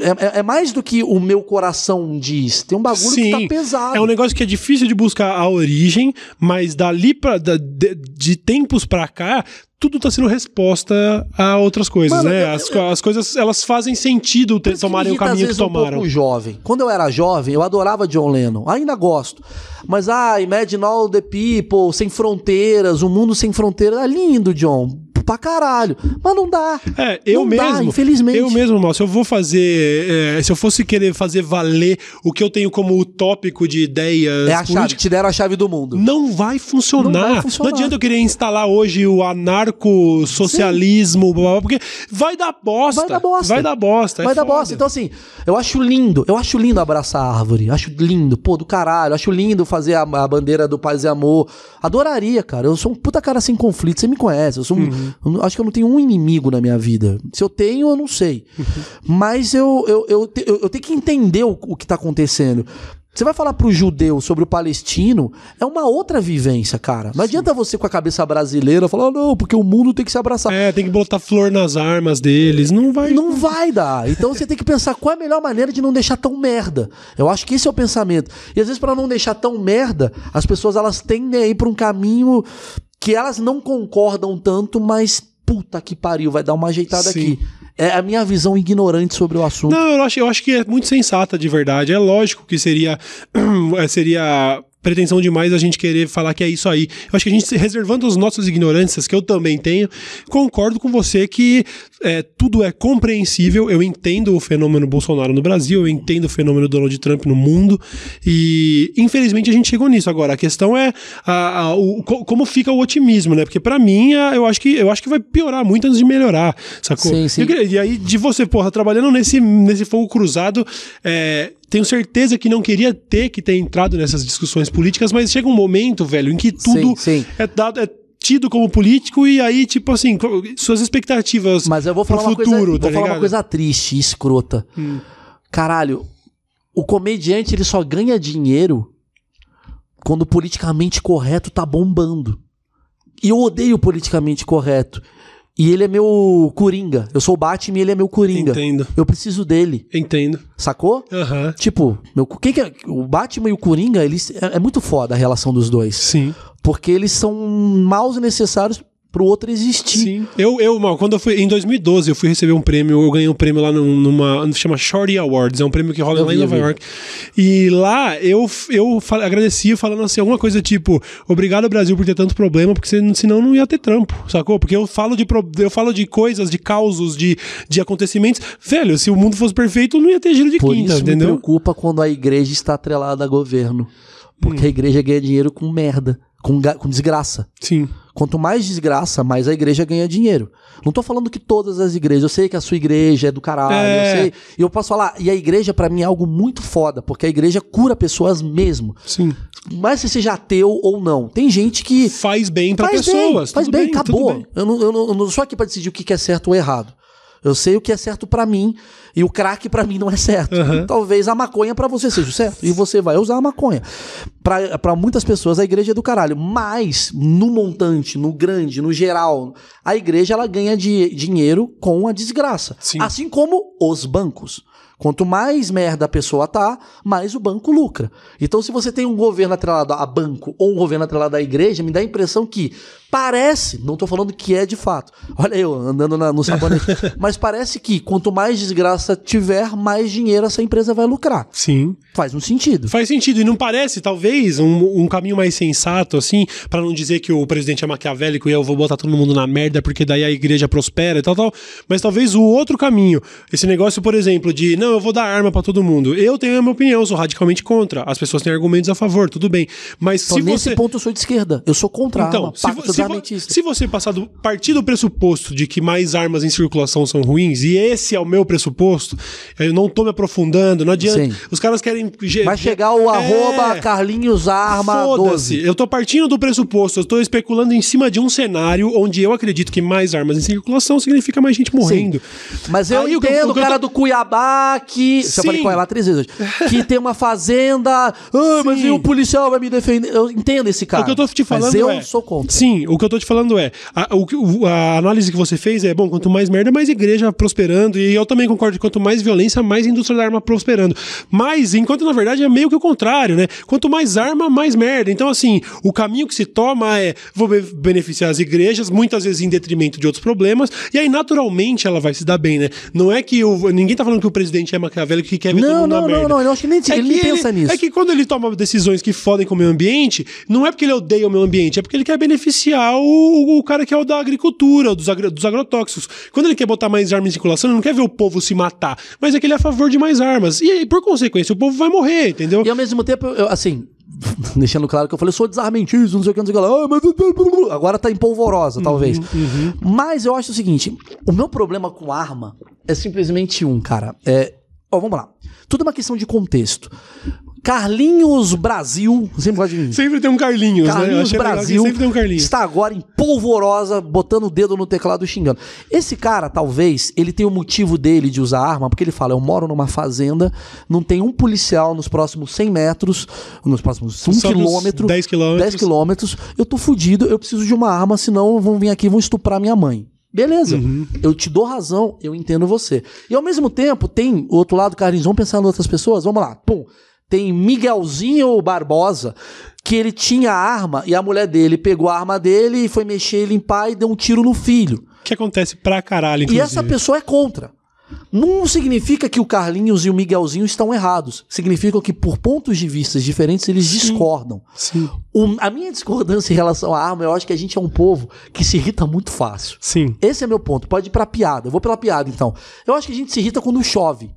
É, é, é, mais do que o meu coração diz. Tem um bagulho Sim, que tá pesado. É um negócio que é difícil de buscar a origem, mas dali pra, da, de, de tempos pra cá, tudo tá sendo resposta a outras coisas, Mano, né? As, eu, as, coisas, elas fazem sentido ter, tomarem o caminho que tomaram. Um pouco jovem. Quando eu era jovem, eu adorava John Lennon. Ainda gosto. Mas, ah, Imagine All the People, Sem Fronteiras, O Mundo Sem Fronteiras. É lindo, John pra caralho. Mas não dá. É, eu não mesmo. Dá, infelizmente. Eu mesmo, mal, se eu vou fazer. É, se eu fosse querer fazer valer o que eu tenho como utópico de ideias. É a chave, te deram a chave do mundo. Não vai funcionar. Não, vai funcionar. não adianta eu querer instalar hoje o anarco-socialismo, porque vai dar bosta. Vai dar bosta. Vai dar bosta. É vai dar bosta. Então, assim, eu acho lindo. Eu acho lindo abraçar a árvore. Acho lindo. Pô, do caralho. Acho lindo fazer a, a bandeira do paz e amor. Adoraria, cara. Eu sou um puta cara sem conflito. Você me conhece. Eu sou um, uhum. Eu acho que eu não tenho um inimigo na minha vida. Se eu tenho, eu não sei. Mas eu, eu, eu, eu, eu tenho que entender o, o que está acontecendo. Você vai falar pro judeu sobre o palestino, é uma outra vivência, cara. Não Sim. adianta você com a cabeça brasileira falar, não, porque o mundo tem que se abraçar. É, tem que botar flor nas armas deles. Não vai. Não vai dar. Então você tem que pensar qual é a melhor maneira de não deixar tão merda. Eu acho que esse é o pensamento. E às vezes, para não deixar tão merda, as pessoas elas tendem a ir pra um caminho que elas não concordam tanto, mas puta que pariu, vai dar uma ajeitada Sim. aqui. É a minha visão ignorante sobre o assunto. Não, eu acho, eu acho que é muito sensata de verdade. É lógico que seria, seria pretensão demais a gente querer falar que é isso aí. Eu acho que a gente, reservando as nossas ignorâncias, que eu também tenho, concordo com você que é, tudo é compreensível. Eu entendo o fenômeno Bolsonaro no Brasil, eu entendo o fenômeno Donald Trump no mundo, e infelizmente a gente chegou nisso. Agora, a questão é a, a, o, como fica o otimismo, né? Porque para mim, a, eu, acho que, eu acho que vai piorar muito antes de melhorar, sacou? Sim, sim. E, e aí, de você, porra, trabalhando nesse, nesse fogo cruzado, é, tenho certeza que não queria ter que ter entrado nessas discussões políticas, mas chega um momento, velho, em que tudo sim, sim. é dado. É tido como político e aí, tipo assim, suas expectativas Mas eu vou falar, uma, futuro, coisa, tá vou falar uma coisa triste e escrota. Hum. Caralho, o comediante ele só ganha dinheiro quando o politicamente correto tá bombando. E eu odeio o politicamente correto. E ele é meu coringa. Eu sou o Batman e ele é meu coringa. Entendo. Eu preciso dele. Entendo. Sacou? Aham. Tipo, meu, que é, o Batman e o Coringa, eles é, é muito foda a relação dos dois. Sim. Porque eles são maus e necessários pro outro existir. Sim. Eu, eu, mal, quando eu fui. Em 2012, eu fui receber um prêmio. Eu ganhei um prêmio lá num- numa. chama Shorty Awards. É um prêmio que rola Eu lá vi, em Nova vi. York. E lá eu, eu agradecia falando assim, alguma coisa tipo: Obrigado, Brasil, por ter tanto problema, porque sen- senão não ia ter trampo, sacou? Porque eu falo de, eu falo de coisas, de causos, de, de acontecimentos. Velho, se o mundo fosse perfeito, não ia ter giro de Por quinta, isso me entendeu? preocupa quando a igreja está atrelada a governo. Porque Hum. a igreja ganha dinheiro com merda, com, com desgraça. Sim. Quanto mais desgraça, mais a igreja ganha dinheiro. Não tô falando que todas as igrejas, eu sei que a sua igreja é do caralho, É. eu sei. E eu posso falar, e a igreja pra mim é algo muito foda, porque a igreja cura pessoas mesmo. Sim. Mas se seja ateu ou não. Tem gente que Faz bem pra faz pessoas. bem, faz bem, tudo acabou. bem. Eu, não, eu, não, eu não sou aqui pra decidir o que é certo ou errado. Eu sei o que é certo pra mim e o crack pra mim não é certo. Aham. Talvez a maconha pra você seja certo e você vai usar a maconha. Pra pra muitas pessoas a igreja é do caralho, mas no montante, no grande, no geral, a igreja ela ganha di- dinheiro com a desgraça. Sim. Assim como os bancos. Quanto mais merda a pessoa tá, mais o banco lucra. Então, se você tem um governo atrelado a banco ou um governo atrelado à igreja, me dá a impressão que parece, não tô falando que é de fato. Olha eu andando na- no sabonete, mas parece que quanto mais desgraça tiver, mais dinheiro essa empresa vai lucrar. Sim. Faz um sentido. Faz sentido. E não parece, talvez, um, um caminho mais sensato, assim, pra não dizer que o presidente é maquiavélico e eu vou botar todo mundo na merda porque daí a igreja prospera e tal, tal. Mas talvez o outro caminho, esse negócio, por exemplo, de não, eu vou dar arma pra todo mundo. Eu tenho a minha opinião, sou radicalmente contra. As pessoas têm argumentos a favor, tudo bem. Mas Então, se nesse você. ponto eu sou de esquerda. Eu sou contra Então, arma. se, vo- se, vo- se você passar do partir do pressuposto de que mais armas em circulação são ruins, e esse é o meu pressuposto, eu não tô me aprofundando, não adianta. Sim. Os caras querem. Vai chegar o É. arroba Carlinhos Arma Foda-se. 12. Eu tô partindo do pressuposto, eu tô especulando em cima de um cenário onde eu acredito que mais armas em circulação significa mais gente morrendo. Mas eu Aí o entendo o o, eu cara tô- do Cuiabá que. Sim. Eu falei Cuiabá três vezes hoje. Que tem uma fazenda. Ah, mas e o policial vai me defender? Eu entendo esse cara. o que eu tô te falando mas eu é. sou contra. Sim, o que eu tô te falando é. A, o a análise que você fez é: bom, quanto mais merda, mais igreja prosperando. E eu também concordo que quanto mais violência, mais indústria da arma prosperando. Mas, enquanto na verdade é meio que o contrário, né? Quanto mais arma, mais merda. Então, assim, o caminho que se toma é: vou be- beneficiar as igrejas, muitas vezes em detrimento de outros problemas. E aí, naturalmente, ela vai se dar bem, né? Não é que o. Ninguém tá falando que o presidente é maquiavélico que quer ver todo Não, mundo na não, merda. não, não. Eu acho que nem, ele nem que pensa nisso. É que quando ele toma decisões que fodem com o meio ambiente, não é porque ele odeia o meio ambiente, é porque ele quer beneficiar o, o cara que é o da agricultura, dos, agro- dos agrotóxicos. Quando ele quer botar mais armas em circulação, ele não quer ver o povo se matar, mas é que ele é a favor de mais armas. E aí, por consequência, o povo vai morrer, entendeu? E ao mesmo tempo, eu, assim, deixando claro que eu falei, eu sou desarmentista, não sei o que, não sei o que lá. Ah, mas... Agora tá em polvorosa, talvez. Mas eu acho o seguinte: o meu problema com arma é simplesmente um, cara. É. Ó, vamos lá. Tudo é uma questão de contexto. Carlinhos Brasil, sempre gosto de Sempre tem um Carlinhos, né? Carlinhos que Brasil Sempre tem um Carlinhos. está agora em polvorosa, botando o dedo no teclado e xingando. Esse cara, talvez, ele tenha o motivo dele de usar arma, porque ele fala: eu moro numa fazenda, não tem um policial nos próximos 100 metros, nos próximos 1 Só nos quilômetro, 10 quilômetros. 10 quilômetros, eu tô fudido, eu preciso de uma arma, senão vão vir aqui e vão estuprar minha mãe. Beleza, Uhum. eu te dou razão, eu entendo você. E ao mesmo tempo, tem o outro lado, Carlinhos, vamos pensar em outras pessoas, vamos lá. Pum, tem Miguelzinho Barbosa, que ele tinha arma e a mulher dele pegou a arma dele e foi mexer, limpar e deu um tiro no filho. Que acontece pra caralho, E inclusive. essa pessoa é contra. Não significa que o Carlinhos e o Miguelzinho estão errados. Significa que, por pontos de vista diferentes, eles discordam. Sim, O- a minha discordância em relação à arma, eu acho que a gente é um povo que se irrita muito fácil. sim. Esse é meu ponto. Pode ir pra piada. Eu vou pela piada, então. Eu acho que a gente se irrita quando chove.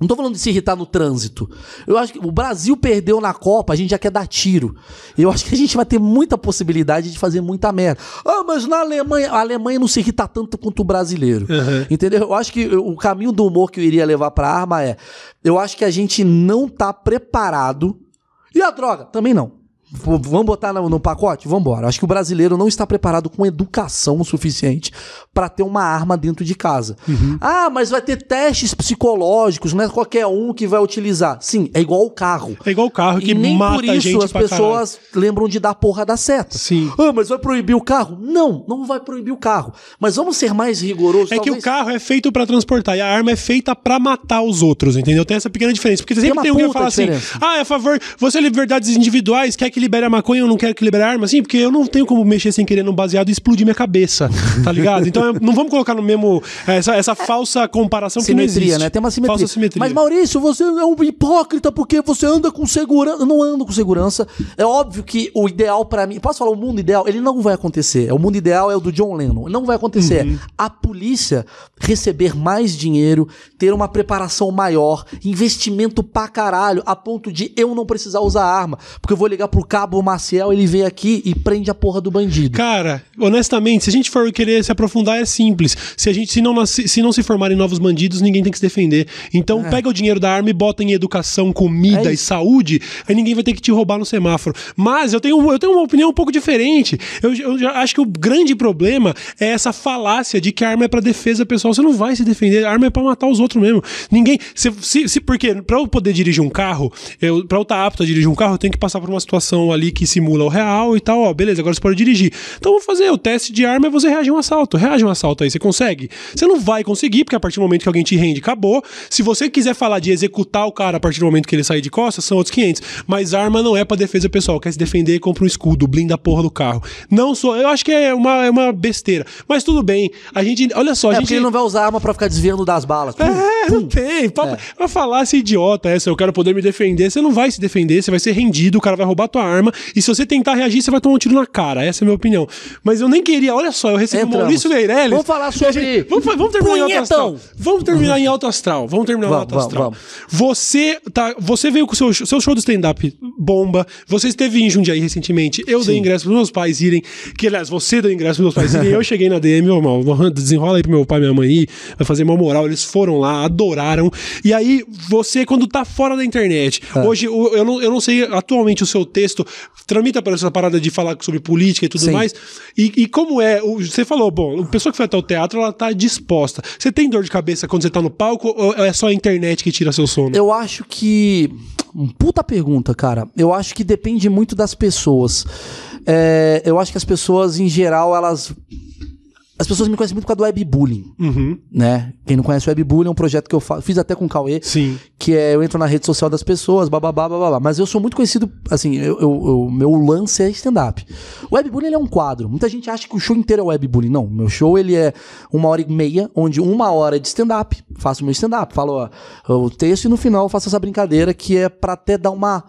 Não tô falando de se irritar no trânsito. Eu acho que o Brasil perdeu na Copa, a gente já quer dar tiro. Eu acho que a gente vai ter muita possibilidade de fazer muita merda. Ah, mas na Alemanha, a Alemanha não se irrita tanto quanto o brasileiro. Uhum. Entendeu? Eu acho que o caminho do humor que eu iria levar pra arma é: eu acho que a gente não tá preparado. E a droga? Também não. Vamos botar no, no pacote? Vamos embora. Acho que o brasileiro não está preparado com educação o suficiente para ter uma arma dentro de casa. Uhum. Ah, mas vai ter testes psicológicos, não é qualquer um que vai utilizar. Sim, é igual o carro. É igual o carro que e nem mata por isso as pra caralho. pessoas lembram de dar porra da seta. Sim. Ah, mas vai proibir o carro? Não, não vai proibir o carro. Mas vamos ser mais rigorosos. É que o talvez- carro é feito pra transportar e a arma é feita pra matar os outros, entendeu? Tem essa pequena diferença. Porque sempre uma tem, alguém que fala assim: ah, é a favor, você é liberdades individuais, quer que libere a maconha ou não quer que libere a arma? Sim, porque eu não tenho como mexer sem querer no baseado e explodir minha cabeça, tá ligado? Então é- não vamos colocar no mesmo. Essa, essa falsa comparação que não Simetria, existe. né? Tem uma simetria. Falsa simetria. Mas, Maurício, você é um hipócrita porque você anda com segurança. Eu não ando com segurança. É óbvio que o ideal pra mim. Posso falar, o mundo ideal? Ele não vai acontecer. O mundo ideal é o do John Lennon. Não vai acontecer. Uhum. A polícia receber mais dinheiro, ter uma preparação maior, investimento pra caralho, a ponto de eu não precisar usar arma. Porque eu vou ligar pro cabo Maciel, ele vem aqui e prende a porra do bandido. Cara, honestamente, se a gente for querer se aprofundar, é simples. Se a gente se não, se não se formarem novos bandidos, ninguém tem que se defender. Então pega o dinheiro da arma e bota em educação, comida É e saúde, aí ninguém vai ter que te roubar no semáforo. Mas eu tenho, eu tenho uma opinião um pouco diferente. Eu, eu acho que o grande problema é essa falácia de que a arma é pra defesa pessoal. Você não vai se defender, a arma é pra matar os outros mesmo. Ninguém. Se, se, se- porque pra eu poder dirigir um carro, pra eu estar apto a dirigir um carro, eu tenho que passar por uma situação ali que simula o real e tal. Ó, beleza, agora você pode dirigir. Então vou fazer o teste de arma é você reagir a um assalto. Reage a um assalto aí, você consegue? Você não vai conseguir, porque a partir do momento que alguém te rende, acabou. Se você quiser falar de executar o cara a partir do momento que ele sair de costas, são outros 500. Mas arma não é pra defesa pessoal. Quer se defender, compra um escudo, blinda a porra do carro. Não sou. Eu acho que é uma, é uma besteira. Mas tudo bem. A gente. Olha só, a É gente. porque ele não vai usar arma pra ficar desviando das balas. Pum, É, não tem. Pra, pra falar se idiota essa, eu quero poder me defender, você não vai se defender, você vai ser rendido, o cara vai roubar tua arma, e se você tentar reagir, você vai tomar um tiro na cara. Essa é a minha opinião. Mas eu nem queria, olha só, eu recebi o Entramos. Maurício Meirelles. Vamos falar sobre Vamos, fa- vamos terminar em alto punhetão. astral. Vamos terminar em alto astral. Vamos terminar em Vamos, alto vamos, astral. vamos. Você, tá, você veio com o seu, seu show do stand-up bomba. Você esteve em Jundiaí recentemente. Eu dei ingresso pros meus pais irem. Que, aliás, você deu ingresso pros meus pais irem. eu cheguei na DM, ô, mal, desenrola aí pro meu pai e minha mãe ir. Vai fazer uma moral. Eles foram lá, adoraram. E aí, você, quando tá fora da internet, É. hoje, o- eu não, eu não sei atualmente o seu texto, tramita para essa parada de falar sobre política e tudo Sim. mais. E, e como é? Você falou, bom, a pessoa que foi até o teatro, ela tá disposta. Você tem dor de cabeça quando você tá no palco ou é só a internet que tira seu sono? Eu acho que. um Puta pergunta, cara. Eu acho que depende muito das pessoas. É, eu acho que as pessoas, em geral, elas. As pessoas me conhecem muito por causa do webbullying, Uhum. né? Quem não conhece o webbullying é um projeto que eu fiz até com o Cauê. Sim. Que é eu entro na rede social das pessoas, bababá, bababá. Mas eu sou muito conhecido, assim, eu, eu- eu- meu lance é stand-up. O webbullying é um quadro. Muita gente acha que o show inteiro é webbullying. Não, meu show ele é uma hora e meia, onde uma hora é de stand-up. Faço meu stand-up, falo ó, o texto e no final eu faço essa brincadeira que é pra até dar uma.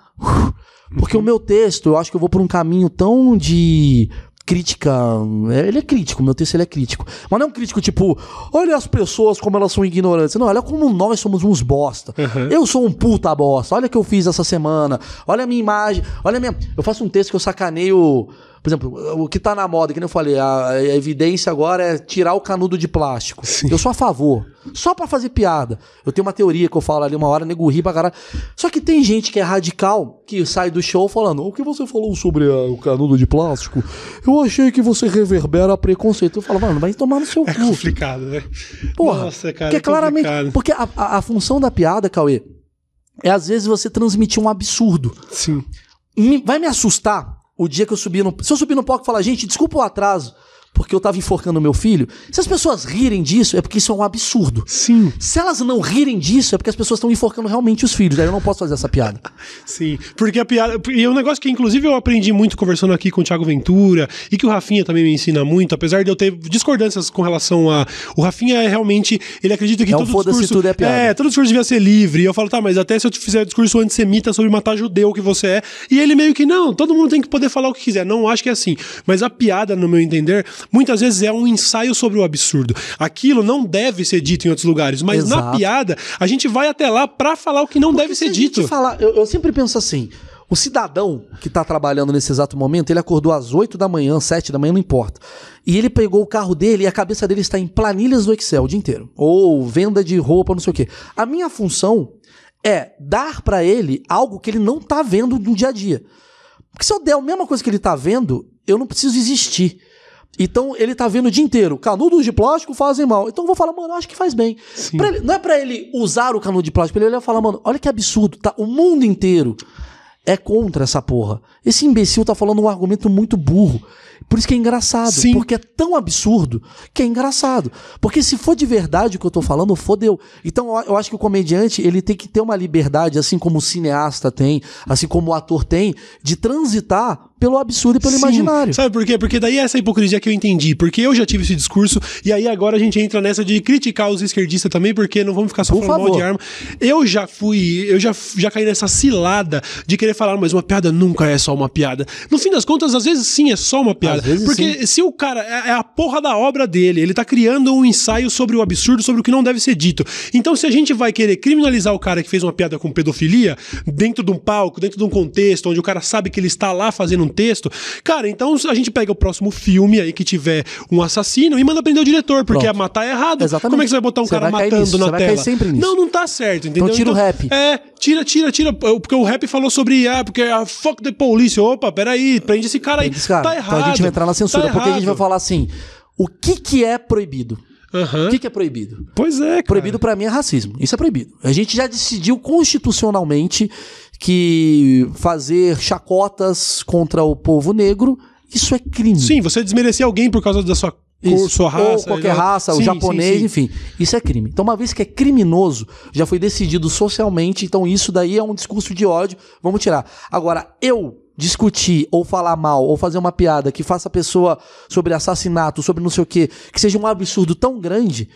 Porque o meu texto, eu acho que eu vou por um caminho tão de crítica. é, Ele é crítico, meu texto ele é crítico. Mas não é um crítico tipo, olha as pessoas como elas são ignorantes. Não, olha como nós somos uns bosta. Eu sou um puta bosta. Olha o que eu fiz essa semana. Olha a minha imagem. Olha a minha. Eu faço um texto que eu sacaneio. Por exemplo, o que tá na moda, que nem eu falei, a, a evidência agora é tirar o canudo de plástico. Eu sou a favor. Só pra fazer piada. Eu tenho uma teoria que eu falo ali uma hora, nego ri pra caralho. Só que tem gente que é radical, que sai do show falando: O que você falou sobre ah, o canudo de plástico? Eu achei que você reverbera preconceito. Eu falo, mano, vai tomar no seu É cu. complicado, né? Porra, Nossa, cara. porque é claramente. complicado. Porque a, a- a função da piada, Cauê, é às vezes você transmitir um absurdo. Sim. Me- vai me assustar o dia que eu subir no. Se eu subir no palco e falar, gente, desculpa o atraso, porque eu tava enforcando meu filho. Se as pessoas rirem disso, é porque isso é um absurdo. Sim. Se elas não rirem disso, é porque as pessoas estão enforcando realmente os filhos. Aí eu não posso fazer essa piada. Sim, porque a piada. E é um negócio que, inclusive, eu aprendi muito conversando aqui com o Thiago Ventura e que o Rafinha também me ensina muito, apesar de eu ter discordâncias com relação a. O Rafinha é realmente. Ele acredita que É um todo discurso. tudo é piada. É, todo discurso devia ser livre. E eu falo, tá, mas até se eu te fizer discurso antissemita sobre matar judeu que você é. E ele meio que, não, todo mundo tem que poder falar o que quiser. Não acho que é assim. Mas a piada, no meu entender, muitas vezes é um ensaio sobre o absurdo. Aquilo não deve ser dito em outros lugares, mas na Exato. piada, a gente vai até lá pra falar o que não deve Se ser dito. falar- eu, eu sempre penso assim: o cidadão que tá trabalhando nesse exato momento, ele acordou às 8 da manhã, 7 da manhã, não importa. E ele pegou o carro dele e a cabeça dele está em planilhas do Excel o dia inteiro. Ou venda de roupa, não sei o quê. A minha função é dar pra ele algo que ele não tá vendo no dia a dia. Porque se eu der a mesma coisa que ele tá vendo, eu não preciso existir. Então ele tá vendo o dia inteiro, canudos de plástico fazem mal. Então eu vou falar, mano, acho que faz bem. Ele- não é pra ele usar o canudo de plástico, ele e falar, mano, olha que absurdo, tá? O mundo inteiro é contra essa porra. Esse imbecil tá falando um argumento muito burro. Por isso que é engraçado. Sim. Porque é tão absurdo que é engraçado. Porque se for de verdade o que eu tô falando, fodeu. Então eu- eu acho que o comediante, ele tem que ter uma liberdade, assim como o cineasta tem, assim como o ator tem, de transitar pelo absurdo e pelo Sim. imaginário. Sabe por quê? Porque daí é essa hipocrisia que eu entendi. Porque eu já tive esse discurso, e aí agora a gente entra nessa de criticar os esquerdistas também, porque não vamos ficar só Por falando mal favor. de arma. Eu já fui, eu já, já caí nessa cilada de querer falar, mas uma piada nunca é só uma piada. No fim das contas, às vezes sim é só uma piada. Porque se o cara é, é a porra da obra dele, ele tá criando um ensaio sobre o absurdo, sobre o que não deve ser dito. Então, se a gente vai querer criminalizar o cara que fez uma piada com pedofilia, dentro de um palco, dentro de um contexto, onde o cara sabe que ele está lá fazendo um texto, cara, então a gente pega o próximo filme aí que tiver um assassino e manda prender o diretor, porque Pronto. matar é errado. Exatamente. Como é que você vai botar um Você cara matando na tela? Não, não tá certo, entendeu? Então tira o rap. É, tira, tira, tira. Porque o rap falou sobre, ah, porque a fuck the police. Opa, peraí, prende esse cara aí. Esse cara. Tá errado. Então a gente vai entrar na censura, tá porque a gente vai falar assim: o que que é proibido? Aham. O que que é proibido? Pois é, cara. Proibido pra mim é racismo. Isso é proibido. A gente já decidiu constitucionalmente que fazer chacotas contra o povo negro, isso é crime. Sim, você desmerecer alguém por causa da sua cor, sua raça. Ou qualquer né? raça, o Sim, japonês, sim, sim. enfim. Isso é crime. Então, uma vez que é criminoso, já foi decidido socialmente, então isso daí é um discurso de ódio, vamos tirar. Agora, eu discutir ou falar mal ou fazer uma piada que faça a pessoa sobre assassinato, sobre não sei o quê, que seja um absurdo tão grande,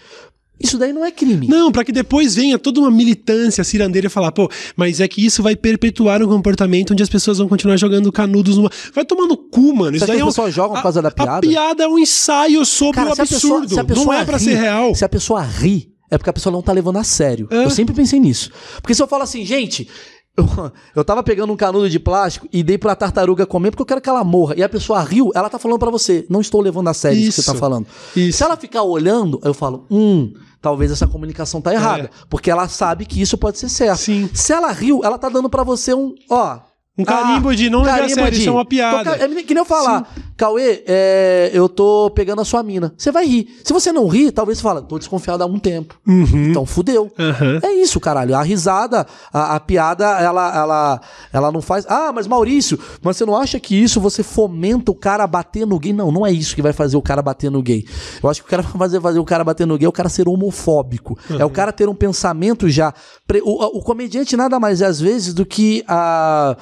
isso daí não é crime. Não, pra que depois venha toda uma militância cirandeira e falar, pô, mas é que isso vai perpetuar um comportamento onde as pessoas vão continuar jogando canudos numa. Vai tomar no cu, mano. Isso daí que é as um... pessoas jogam por causa da A piada? piada é um ensaio sobre Cara, o absurdo. pessoa não é pra ri- ser real. Se a pessoa ri, é porque a pessoa não tá levando a sério. É. Eu sempre pensei nisso. Porque se eu falo assim, gente, eu, eu tava pegando um canudo de plástico e dei pra tartaruga comer porque eu quero que ela morra. E a pessoa riu, ela tá falando pra você, não estou levando a sério isso, que você Isso. tá falando. Isso. Se ela ficar olhando, eu falo, hum, talvez essa comunicação tá errada. Porque ela sabe que isso pode ser certo. É. Sim. Se ela riu, ela tá dando pra você um, ó... Um carimbo de não levar a sério, isso é uma piada. Tô É que nem eu falar, Cauê, é, eu tô pegando a sua mina. Você vai rir. Se você não rir, talvez você fala, tô desconfiado há um tempo. Então fudeu. Aham. É isso, caralho. A risada, a, a piada, ela, ela, ela não faz. Ah, mas Maurício, mas você não acha que isso você fomenta o cara a bater no gay? Não, não é isso que vai fazer o cara bater no gay. Eu acho que o cara vai fazer, fazer o cara bater no gay é o cara ser homofóbico. É o cara ter um pensamento já. pre- O, o comediante nada mais é, às vezes, do que a.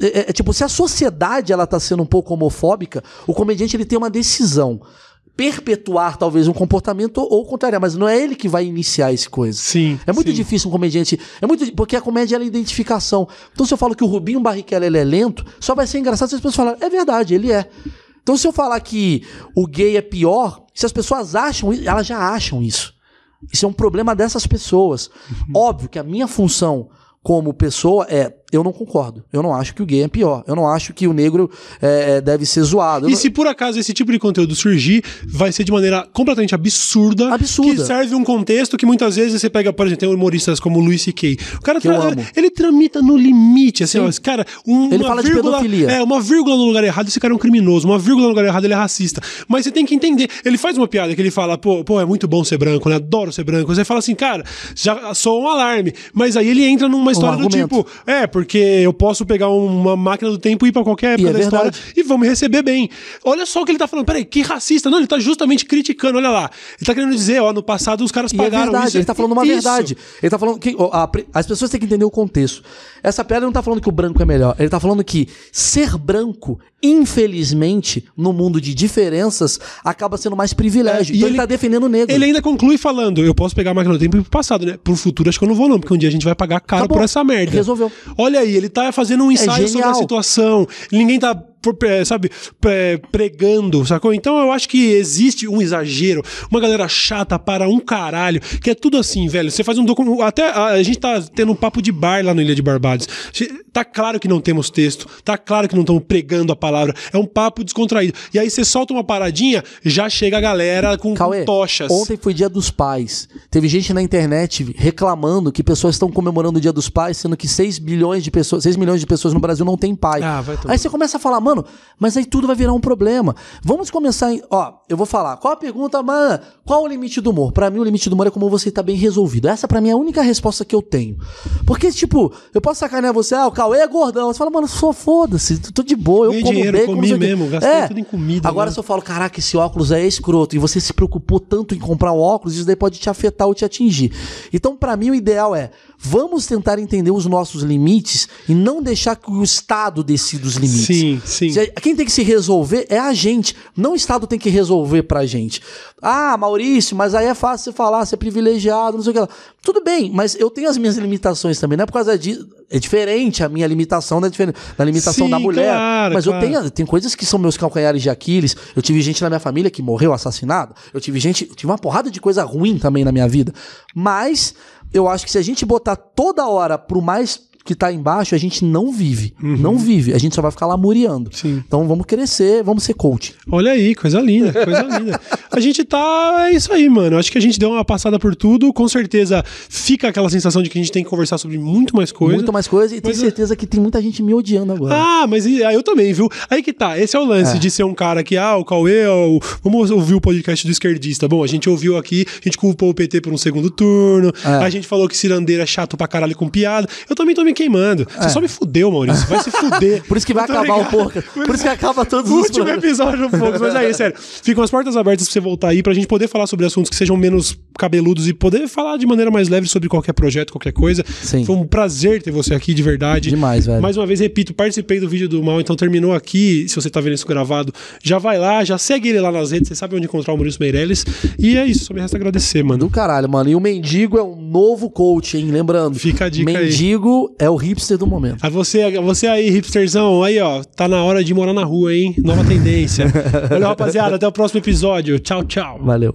É, é, tipo, se a sociedade ela tá sendo um pouco homofóbica, o comediante ele tem uma decisão. Perpetuar talvez um comportamento ou contrário, mas não é ele que vai iniciar esse coisa. Sim, É muito sim. difícil um comediante. É muito porque a comédia é identificação. Então se eu falo que o Rubinho Barrichello ele é lento, só vai ser engraçado se as pessoas falarem, é verdade, ele é. Então se eu falar que o gay é pior, se as pessoas acham, isso, elas já acham isso. Isso é um problema dessas pessoas. Uhum. Óbvio que a minha função como pessoa é, eu não concordo. Eu não acho que o gay é pior. Eu não acho que o negro é, é, deve ser zoado. Eu E não- se por acaso esse tipo de conteúdo surgir, vai ser de maneira completamente absurda. Absurda. Que serve um contexto que muitas vezes você pega, por exemplo, tem humoristas como o Luis C.K. O cara tra- ele tramita no limite, assim, ó, esse cara, um, Ele uma fala de vírgula, pedofilia. É, uma vírgula no lugar errado, esse cara é um criminoso. Uma vírgula no lugar errado, ele é racista. Mas você tem que entender. Ele faz uma piada que ele fala, pô, pô, é muito bom ser branco, né? Adoro ser branco. Você fala assim, cara, já sou um alarme. Mas aí ele entra numa história do argumento. tipo, é, porque eu posso pegar uma máquina do tempo e ir pra qualquer época é da história verdade. e vão me receber bem. Olha só o que ele tá falando. Peraí, que racista. Não, ele tá justamente criticando. Olha lá. Ele tá querendo dizer, ó, no passado os caras E é pagaram verdade, isso. ele tá falando uma Isso. verdade. Ele tá falando que ó, a as pessoas têm que entender o contexto. Essa piada não tá falando que o branco é melhor. Ele tá falando que ser branco, infelizmente, no mundo de diferenças, acaba sendo mais privilégio. É, e então ele, ele- tá defendendo o negro. Ele ainda conclui falando: eu posso pegar a máquina do tempo e ir pro passado, né? Pro futuro acho que eu não vou, não, porque um dia a gente vai pagar caro Acabou. por essa merda. Resolveu. Olha aí, ele tá fazendo um ensaio sobre a situação. Ninguém tá sabe, pregando, sacou? Então eu acho que existe um exagero, uma galera chata para um caralho, que é tudo assim, velho. Você faz um documento. Até a, gente tá tendo um papo de bar lá no Ilha de Barbados. Tá claro que não temos texto, tá claro que não estamos pregando a palavra. É um papo descontraído. E aí você solta uma paradinha, já chega a galera com, Cauê, com tochas. Ontem foi dia dos pais. Teve gente na internet reclamando que pessoas estão comemorando o dia dos pais, sendo que 6 bilhões de pessoas, 6 milhões de pessoas no Brasil não têm pai. Ah, aí você começa a falar, mano, mas aí tudo vai virar um problema. Vamos começar em. Ó, eu vou falar. Qual a pergunta, mano? Qual o limite do humor? Para mim, o limite do humor é como você tá bem resolvido. Essa, para mim, é a única resposta que eu tenho. Porque, tipo, eu posso sacanear você, ah, o Cauê é gordão. Você fala, mano, só foda-se, tô de boa, eu Ganhei como dinheiro, bacon, comi mesmo, gastei é. tudo em comida. Agora, né? se eu falo, caraca, esse óculos é escroto, e você se preocupou tanto em comprar um óculos, isso daí pode te afetar ou te atingir. Então, para mim, o ideal é Vamos tentar entender os nossos limites e não deixar que o Estado decida os limites. Sim, sim. Quem tem que se resolver é a gente, não o Estado tem que resolver pra gente. Ah, Maurício, mas aí é fácil você falar, ser privilegiado, não sei o que lá. Tudo bem, mas eu tenho as minhas limitações também, não é por causa disso. É diferente a minha limitação da, da limitação Sim, da mulher. Claro, mas claro. eu tenho tem coisas que são meus calcanhares de Aquiles. Eu tive gente na minha família que morreu assassinado. Eu tive gente. Eu tive uma porrada de coisa ruim também na minha vida. Mas eu acho que se a gente botar toda hora pro mais que tá embaixo, a gente não vive. Uhum. Não vive. A gente só vai ficar lamuriando. Sim. Então vamos crescer, vamos ser coach. Olha aí, coisa linda, coisa linda. A gente tá. É isso aí, mano. Acho que a gente deu uma passada por tudo. Com certeza fica aquela sensação de que a gente tem que conversar sobre muito mais coisa. Muito mais coisa. E tenho certeza que tem muita gente me odiando agora. Ah, mas aí eu também, viu? Aí que tá. Esse é o lance é. de ser um cara que, ah, o Cauê, o... vamos ouvir o podcast do esquerdista. Bom, a gente ouviu aqui, a gente culpou o PT por um segundo turno. É. A gente falou que cirandeira é chato pra caralho com piada. Eu também tô me queimando. Você é. só me fudeu, Maurício. Vai se fuder. Por isso que vai acabar o porca. Por isso que acaba todos os Último episódio do Focus. Mas aí, sério. Ficam as portas abertas pra você voltar aí, pra gente poder falar sobre assuntos que sejam menos cabeludos e poder falar de maneira mais leve sobre qualquer projeto, qualquer coisa. Sim. Foi um prazer ter você aqui, de verdade. Demais, velho. Mais uma vez, repito, participei do vídeo do Mal, então terminou aqui. Se você tá vendo isso gravado, já vai lá, já segue ele lá nas redes, você sabe onde encontrar o Maurício Meirelles. E é isso, só me resta agradecer, mano. Do caralho, mano. E o Mendigo é um novo coach, hein? Lembrando. Fica a dica. Mendigo é o hipster do momento. A você, você aí, hipsterzão, aí, ó, tá na hora de morar na rua, hein? Nova tendência. Valeu, rapaziada. Até o próximo episódio. Tchau, tchau. Valeu.